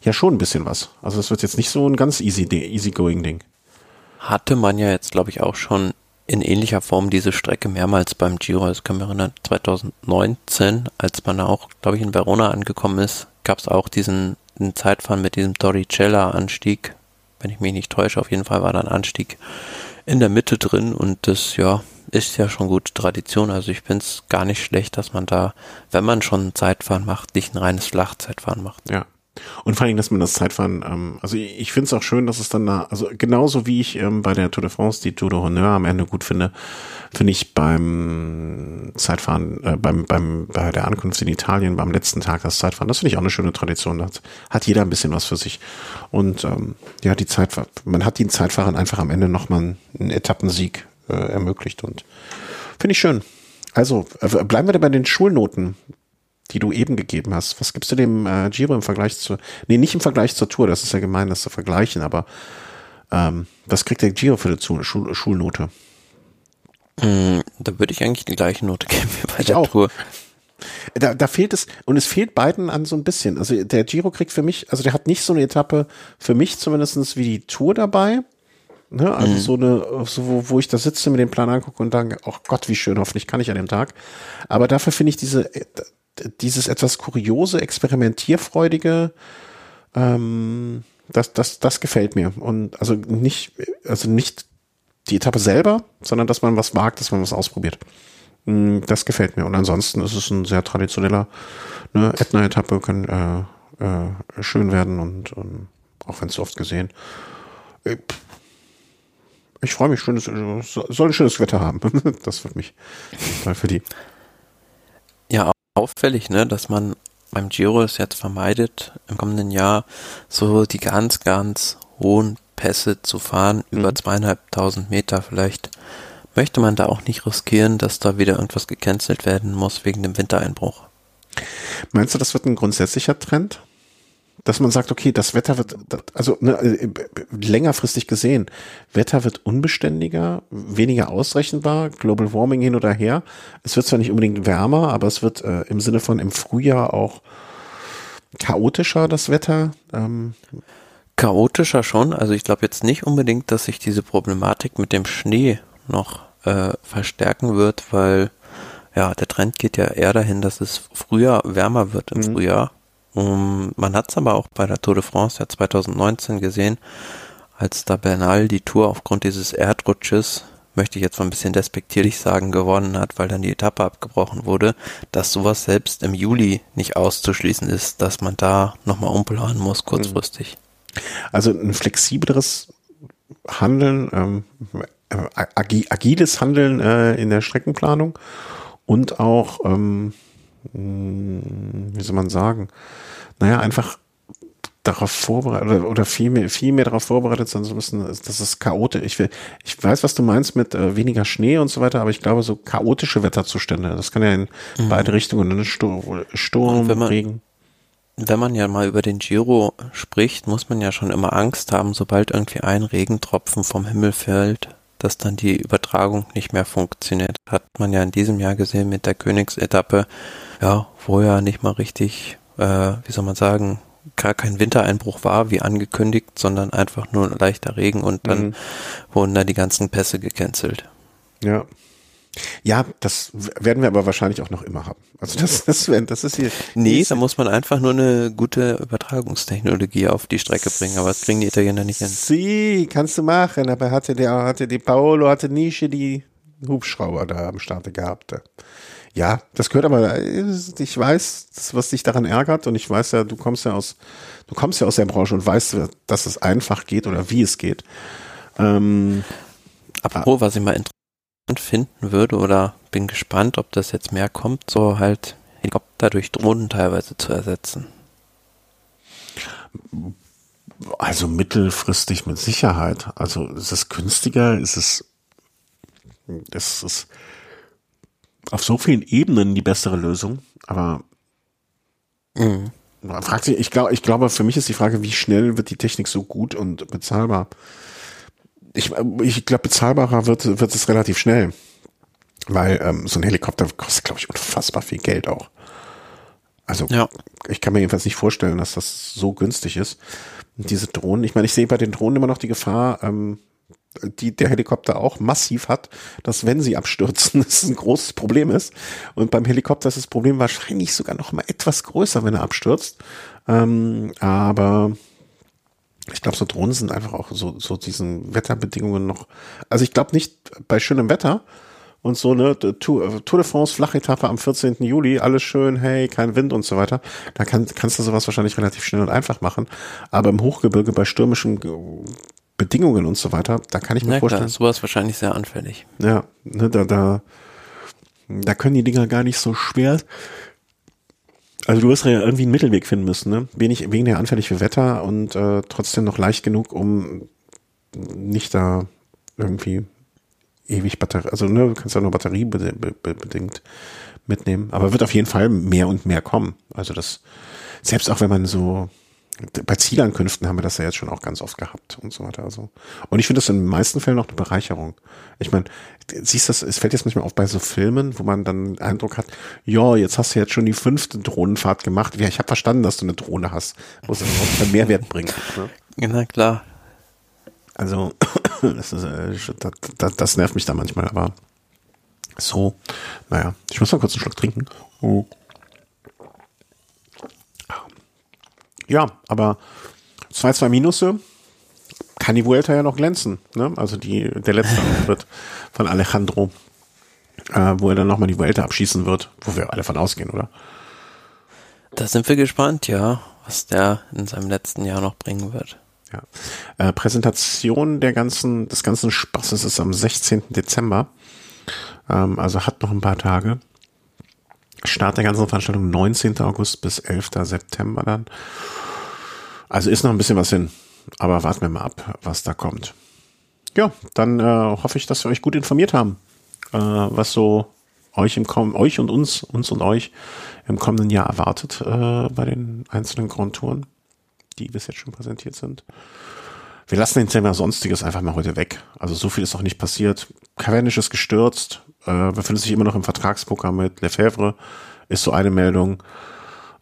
ja schon ein bisschen was. Also das wird jetzt nicht so ein ganz easy, easy going Ding. Hatte man ja jetzt, glaube ich, auch schon in ähnlicher Form diese Strecke mehrmals beim Giro. Das kann mich erinnern, 2019, als man auch, glaube ich, in Verona angekommen ist, gab es auch diesen Zeitfahren mit diesem Torricella-Anstieg. Wenn ich mich nicht täusche, auf jeden Fall war da ein Anstieg in der Mitte drin und das, ja, ist ja schon gute Tradition. Also ich finde es gar nicht schlecht, dass man da, wenn man schon Zeitfahren macht, nicht ein reines Flachzeitfahren macht. Ja. Und vor allem, dass man das Zeitfahren, ähm, also ich, ich finde es auch schön, dass es dann da, also genauso wie ich ähm, bei der Tour de France die Tour de Honneur am Ende gut finde, finde ich beim Zeitfahren, äh, beim, beim, bei der Ankunft in Italien, beim letzten Tag das Zeitfahren, das finde ich auch eine schöne Tradition. Da hat, jeder ein bisschen was für sich. Und ähm, ja, die Zeit, man hat den Zeitfahrern einfach am Ende nochmal einen Etappensieg äh, ermöglicht und finde ich schön. Also, äh, bleiben wir da bei den Schulnoten die du eben gegeben hast. Was gibst du dem äh, Giro im Vergleich zu, nee, nicht im Vergleich zur Tour, das ist ja gemein, das zu vergleichen, aber ähm, was kriegt der Giro für eine Schul Schulnote? Mm, da würde ich eigentlich die gleiche Note geben wie bei ich der auch. Tour. Da, da fehlt es, und es fehlt beiden an so ein bisschen. Also der Giro kriegt für mich, also der hat nicht so eine Etappe, für mich zumindestens wie die Tour dabei. Ne? Also mhm. so eine, so wo, wo ich da sitze, mir den Plan angucke und denke, oh Gott, wie schön, hoffentlich kann ich an dem Tag. Aber dafür finde ich diese, dieses etwas kuriose, experimentierfreudige, ähm, das, das, das gefällt mir. Und also nicht, also nicht die Etappe selber, sondern dass man was wagt, dass man was ausprobiert. Mm, das gefällt mir. Und ansonsten ist es ein sehr traditioneller ne, Ätna-Etappe, kann äh, äh, schön werden und, und auch wenn es so oft gesehen. Äh, ich freue mich, schönes, soll ein schönes Wetter haben. Das wird mich mal für die. Ja, auffällig, ne, dass man beim Giro es jetzt vermeidet, im kommenden Jahr so die ganz, ganz hohen Pässe zu fahren, mhm. über zweieinhalbtausend Meter vielleicht. Möchte man da auch nicht riskieren, dass da wieder irgendwas gecancelt werden muss wegen dem Wintereinbruch? Meinst du, das wird ein grundsätzlicher Trend? Dass man sagt, okay, das Wetter wird, also ne, äh, längerfristig gesehen, Wetter wird unbeständiger, weniger ausrechenbar, Global Warming hin oder her. Es wird zwar nicht unbedingt wärmer, aber es wird äh, im Sinne von im Frühjahr auch chaotischer, das Wetter. Ähm, chaotischer schon. Also ich glaube jetzt nicht unbedingt, dass sich diese Problematik mit dem Schnee noch äh, verstärken wird, weil ja, der Trend geht ja eher dahin, dass es früher wärmer wird im mhm. Frühjahr. Um, man hat es aber auch bei der Tour de France ja 2019 gesehen, als da Bernal die Tour aufgrund dieses Erdrutsches, möchte ich jetzt mal ein bisschen despektierlich sagen, gewonnen hat, weil dann die Etappe abgebrochen wurde, dass sowas selbst im Juli nicht auszuschließen ist, dass man da nochmal umplanen muss kurzfristig. Also ein flexibleres Handeln, ähm, äh, agiles Handeln äh, in der Streckenplanung und auch, ähm, hm, wie soll man sagen, naja, einfach darauf vorbereitet oder, oder viel mehr, viel mehr darauf vorbereitet sein zu müssen, dass es chaotisch. Ich, will, ich weiß, was du meinst mit äh, weniger Schnee und so weiter, aber ich glaube, so chaotische Wetterzustände, das kann ja in mhm. beide Richtungen, ne? Sturm, Sturm man, Regen wenn man ja mal über den Giro spricht, muss man ja schon immer Angst haben, sobald irgendwie ein Regentropfen vom Himmel fällt, dass dann die Übertragung nicht mehr funktioniert. Hat man ja in diesem Jahr gesehen mit der Königsetappe, ja, wo ja nicht mal richtig, äh, wie soll man sagen, gar kein Wintereinbruch war, wie angekündigt, sondern einfach nur leichter Regen und dann mhm. wurden da die ganzen Pässe gecancelt. Ja, ja, das werden wir aber wahrscheinlich auch noch immer haben. Also das, das, das ist hier. Nee, da muss man einfach nur eine gute Übertragungstechnologie auf die Strecke bringen, aber das kriegen die Italiener nicht hin. Sie, kannst du machen, aber hatte der, hatte die Paolo, hatte Nische die Hubschrauber da am Start gehabt. Ja, das gehört aber, ich weiß, was dich daran ärgert und ich weiß ja, du kommst ja aus, du kommst ja aus der Branche und weißt, dass es einfach geht oder wie es geht. Ähm, Apropos, was ich mal interessant finden würde oder bin gespannt, ob das jetzt mehr kommt, so halt Helikopter durch Drohnen teilweise zu ersetzen. Also mittelfristig mit Sicherheit. Also ist es günstiger, ist es, es ist auf so vielen Ebenen die bessere Lösung, aber mhm. man fragt sich, ich glaube, ich glaube, für mich ist die Frage, wie schnell wird die Technik so gut und bezahlbar? ich, ich glaube, bezahlbarer wird, wird es relativ schnell. Weil ähm, so ein Helikopter kostet, glaube ich, unfassbar viel Geld auch. Also ja. ich kann mir jedenfalls nicht vorstellen, dass das so günstig ist. Und diese Drohnen, ich meine, ich sehe bei den Drohnen immer noch die Gefahr, ähm, die der Helikopter auch massiv hat, dass wenn sie abstürzen, das ein großes Problem ist. Und beim Helikopter ist das Problem wahrscheinlich sogar noch mal etwas größer, wenn er abstürzt. Ähm, aber ich glaube, so Drohnen sind einfach auch so, so diesen Wetterbedingungen noch. Also ich glaube nicht bei schönem Wetter und so, ne, Tour, Tour de France, Flachetappe am 14. Juli, alles schön, hey, kein Wind und so weiter. Da kann, kannst du sowas wahrscheinlich relativ schnell und einfach machen. Aber im Hochgebirge bei stürmischen Bedingungen und so weiter, da kann ich mir Na vorstellen. Klar, sowas wahrscheinlich sehr anfällig. Ja, ne, da, da, da können die Dinger gar nicht so schwer also du wirst ja irgendwie einen Mittelweg finden müssen, ne? Wenig, weniger anfällig für Wetter und äh, trotzdem noch leicht genug, um nicht da irgendwie ewig Batterie, also ne, du kannst ja nur batteriebedingt mitnehmen. Aber wird auf jeden Fall mehr und mehr kommen. Also das, selbst auch wenn man so, bei Zielankünften haben wir das ja jetzt schon auch ganz oft gehabt und so weiter. Also. Und ich finde das in den meisten Fällen auch eine Bereicherung. Ich meine, siehst du, es fällt jetzt manchmal auf bei so Filmen, wo man dann den Eindruck hat, ja, jetzt hast du jetzt schon die fünfte Drohnenfahrt gemacht. Ja, ich habe verstanden, dass du eine Drohne hast. Muss das auch einen Mehrwert bringen. Ne? Na klar. Also, das, ist, äh, das, das nervt mich da manchmal, aber so, naja, ich muss mal kurz einen Schluck trinken. Oh. Ja, aber zwei, zwei Minusse kann die Vuelta ja noch glänzen. Ne? Also die, der letzte Auftritt von Alejandro, äh, wo er dann nochmal die Vuelta abschießen wird, wo wir alle von ausgehen, oder? Da sind wir gespannt, ja, was der in seinem letzten Jahr noch bringen wird. Ja. Äh, Präsentation der ganzen, des ganzen Spaßes ist am 16. Dezember. Ähm, also hat noch ein paar Tage. Start der ganzen Veranstaltung 19. August bis 11. September dann. Also ist noch ein bisschen was hin. Aber warten wir mal ab, was da kommt. Ja, dann äh, hoffe ich, dass wir euch gut informiert haben, äh, was so euch im euch und uns, uns und euch im kommenden Jahr erwartet äh, bei den einzelnen Grand Touren, die bis jetzt schon präsentiert sind. Wir lassen den Thema Sonstiges einfach mal heute weg. Also so viel ist auch nicht passiert. Cavendish ist gestürzt, äh, befindet sich immer noch im Vertragsprogramm mit Lefebvre, ist so eine Meldung.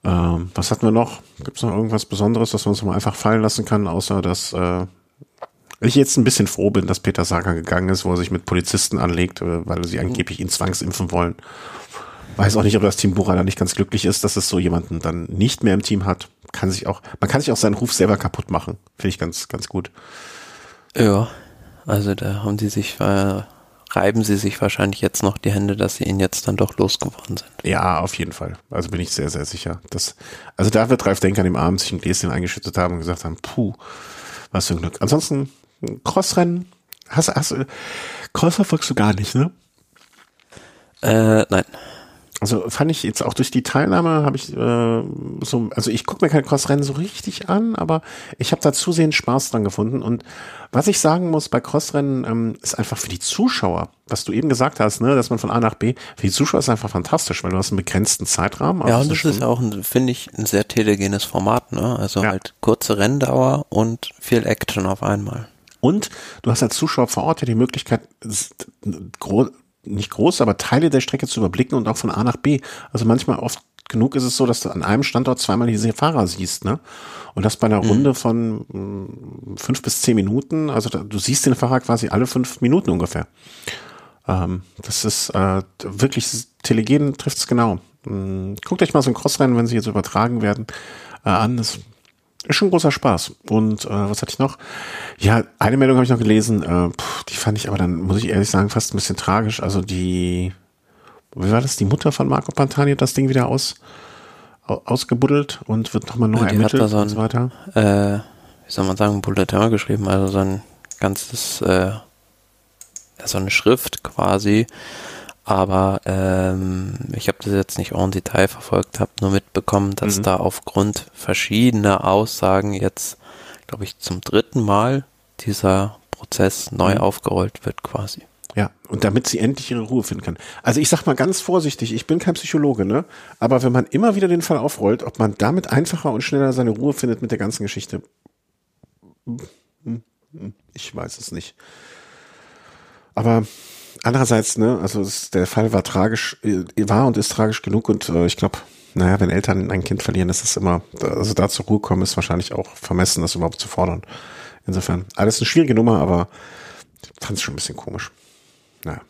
Ähm, was hatten wir noch? Gibt es noch irgendwas Besonderes, das man uns mal einfach fallen lassen kann, außer dass äh, ich jetzt ein bisschen froh bin, dass Peter Sager gegangen ist, wo er sich mit Polizisten anlegt, äh, weil sie angeblich ihn zwangsimpfen wollen. Weiß auch nicht, ob das Team Bura da nicht ganz glücklich ist, dass es so jemanden dann nicht mehr im Team hat. Kann sich auch, man kann sich auch seinen Ruf selber kaputt machen. Finde ich ganz, ganz gut. Ja, also da haben die sich äh, reiben sie sich wahrscheinlich jetzt noch die Hände, dass sie ihn jetzt dann doch losgeworden sind. Ja, auf jeden Fall. Also bin ich sehr, sehr sicher. Dass, also da wird Ralf Denker an dem Abend sich ein Gläschen eingeschüttet haben und gesagt haben, puh, was für ein Glück. Ansonsten, Crossrennen, hast, hast, Cross verfolgst du gar nicht, ne? Äh, nein also fand ich jetzt auch durch die Teilnahme habe ich äh, so, also ich gucke mir kein Crossrennen so richtig an, aber ich habe da zusehends Spaß dran gefunden. Und was ich sagen muss bei Crossrennen ähm, ist einfach für die Zuschauer, was du eben gesagt hast, ne, dass man von A nach B, für die Zuschauer ist einfach fantastisch, weil du hast einen begrenzten Zeitrahmen. Ja, und das ist auch, finde ich, ein sehr telegenes Format, ne? Also ja. halt kurze Renndauer und viel Action auf einmal. Und du hast als Zuschauer vor Ort ja die Möglichkeit, nicht groß, aber Teile der Strecke zu überblicken und auch von A nach B. Also manchmal oft genug ist es so, dass du an einem Standort zweimal diese Fahrer siehst, ne? Und das bei einer mhm. Runde von mh, mm, fünf bis zehn Minuten, also da, du siehst den Fahrer quasi alle fünf Minuten ungefähr. Ähm, das ist äh, wirklich, Telegen trifft es genau. Ähm, guckt euch mal so ein Crossrennen, wenn sie jetzt übertragen werden, äh, an. Das ist schon großer Spaß. Und äh, was hatte ich noch? Ja, eine Meldung habe ich noch gelesen, äh, pff, die fand ich aber dann, muss ich ehrlich sagen, fast ein bisschen tragisch. Also die, wie war das, die Mutter von Marco Pantani hat das Ding wieder aus, ausgebuddelt und wird nochmal neu ja, ermittelt so ein, und so weiter. Äh, wie soll man sagen, Bulletin geschrieben, also so ein ganzes, äh, so eine Schrift quasi, aber ähm, ich habe das jetzt nicht en Detail verfolgt, habe nur mitbekommen, dass mhm. da aufgrund verschiedener Aussagen jetzt, glaube ich, zum dritten Mal dieser Prozess neu mhm. aufgerollt wird quasi. Ja, und damit sie endlich ihre Ruhe finden kann. Also ich sag mal ganz vorsichtig, ich bin kein Psychologe, ne? Aber wenn man immer wieder den Fall aufrollt, ob man damit einfacher und schneller seine Ruhe findet mit der ganzen Geschichte, ich weiß es nicht. Aber andererseits, ne, also es, der Fall war tragisch, äh, war und ist tragisch genug und äh, ich glaube, naja, wenn Eltern ein Kind verlieren, ist es immer, also da zur Ruhe kommen, ist wahrscheinlich auch vermessen, das überhaupt zu fordern. Insofern, alles eine schwierige Nummer, aber fand es schon ein bisschen komisch. Naja.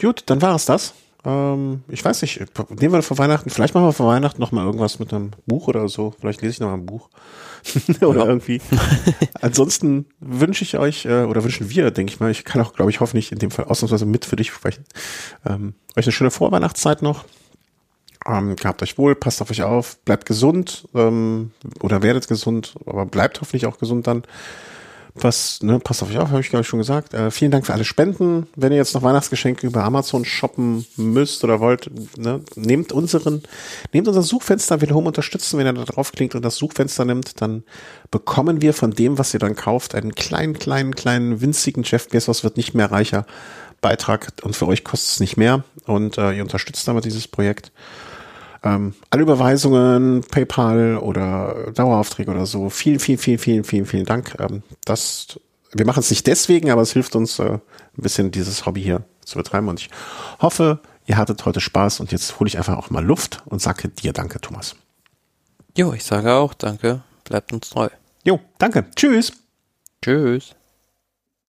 Gut, dann war es das. Ähm, ich weiß nicht, nehmen wir vor Weihnachten, vielleicht machen wir vor Weihnachten noch mal irgendwas mit einem Buch oder so. Vielleicht lese ich noch mal ein Buch. oder ja. irgendwie. Ansonsten wünsche ich euch, äh, oder wünschen wir, denke ich mal, ich kann auch, glaube ich, hoffentlich in dem Fall ausnahmsweise mit für dich sprechen, ähm, euch eine schöne Vorweihnachtszeit noch. Ähm, gehabt euch wohl, passt auf euch auf, bleibt gesund ähm, oder werdet gesund, aber bleibt hoffentlich auch gesund dann was, ne, passt auf euch auf, habe ich glaube ich schon gesagt. Äh, vielen Dank für alle Spenden. Wenn ihr jetzt noch Weihnachtsgeschenke über Amazon shoppen müsst oder wollt, ne, nehmt unseren, nehmt unser Suchfenster Home unterstützen. Wenn ihr da draufklickt und das Suchfenster nimmt, dann bekommen wir von dem, was ihr dann kauft, einen kleinen, kleinen, kleinen, winzigen Jeff Bezos wird nicht mehr reicher Beitrag und für euch kostet es nicht mehr und äh, ihr unterstützt damit dieses Projekt. Ähm, alle Überweisungen, PayPal oder Daueraufträge oder so. Vielen, vielen, vielen, vielen, vielen, vielen Dank. Ähm, das, wir machen es nicht deswegen, aber es hilft uns äh, ein bisschen dieses Hobby hier zu betreiben. Und ich hoffe, ihr hattet heute Spaß und jetzt hole ich einfach auch mal Luft und sage dir Danke, Thomas. Jo, ich sage auch Danke. Bleibt uns treu. Jo, danke. Tschüss. Tschüss.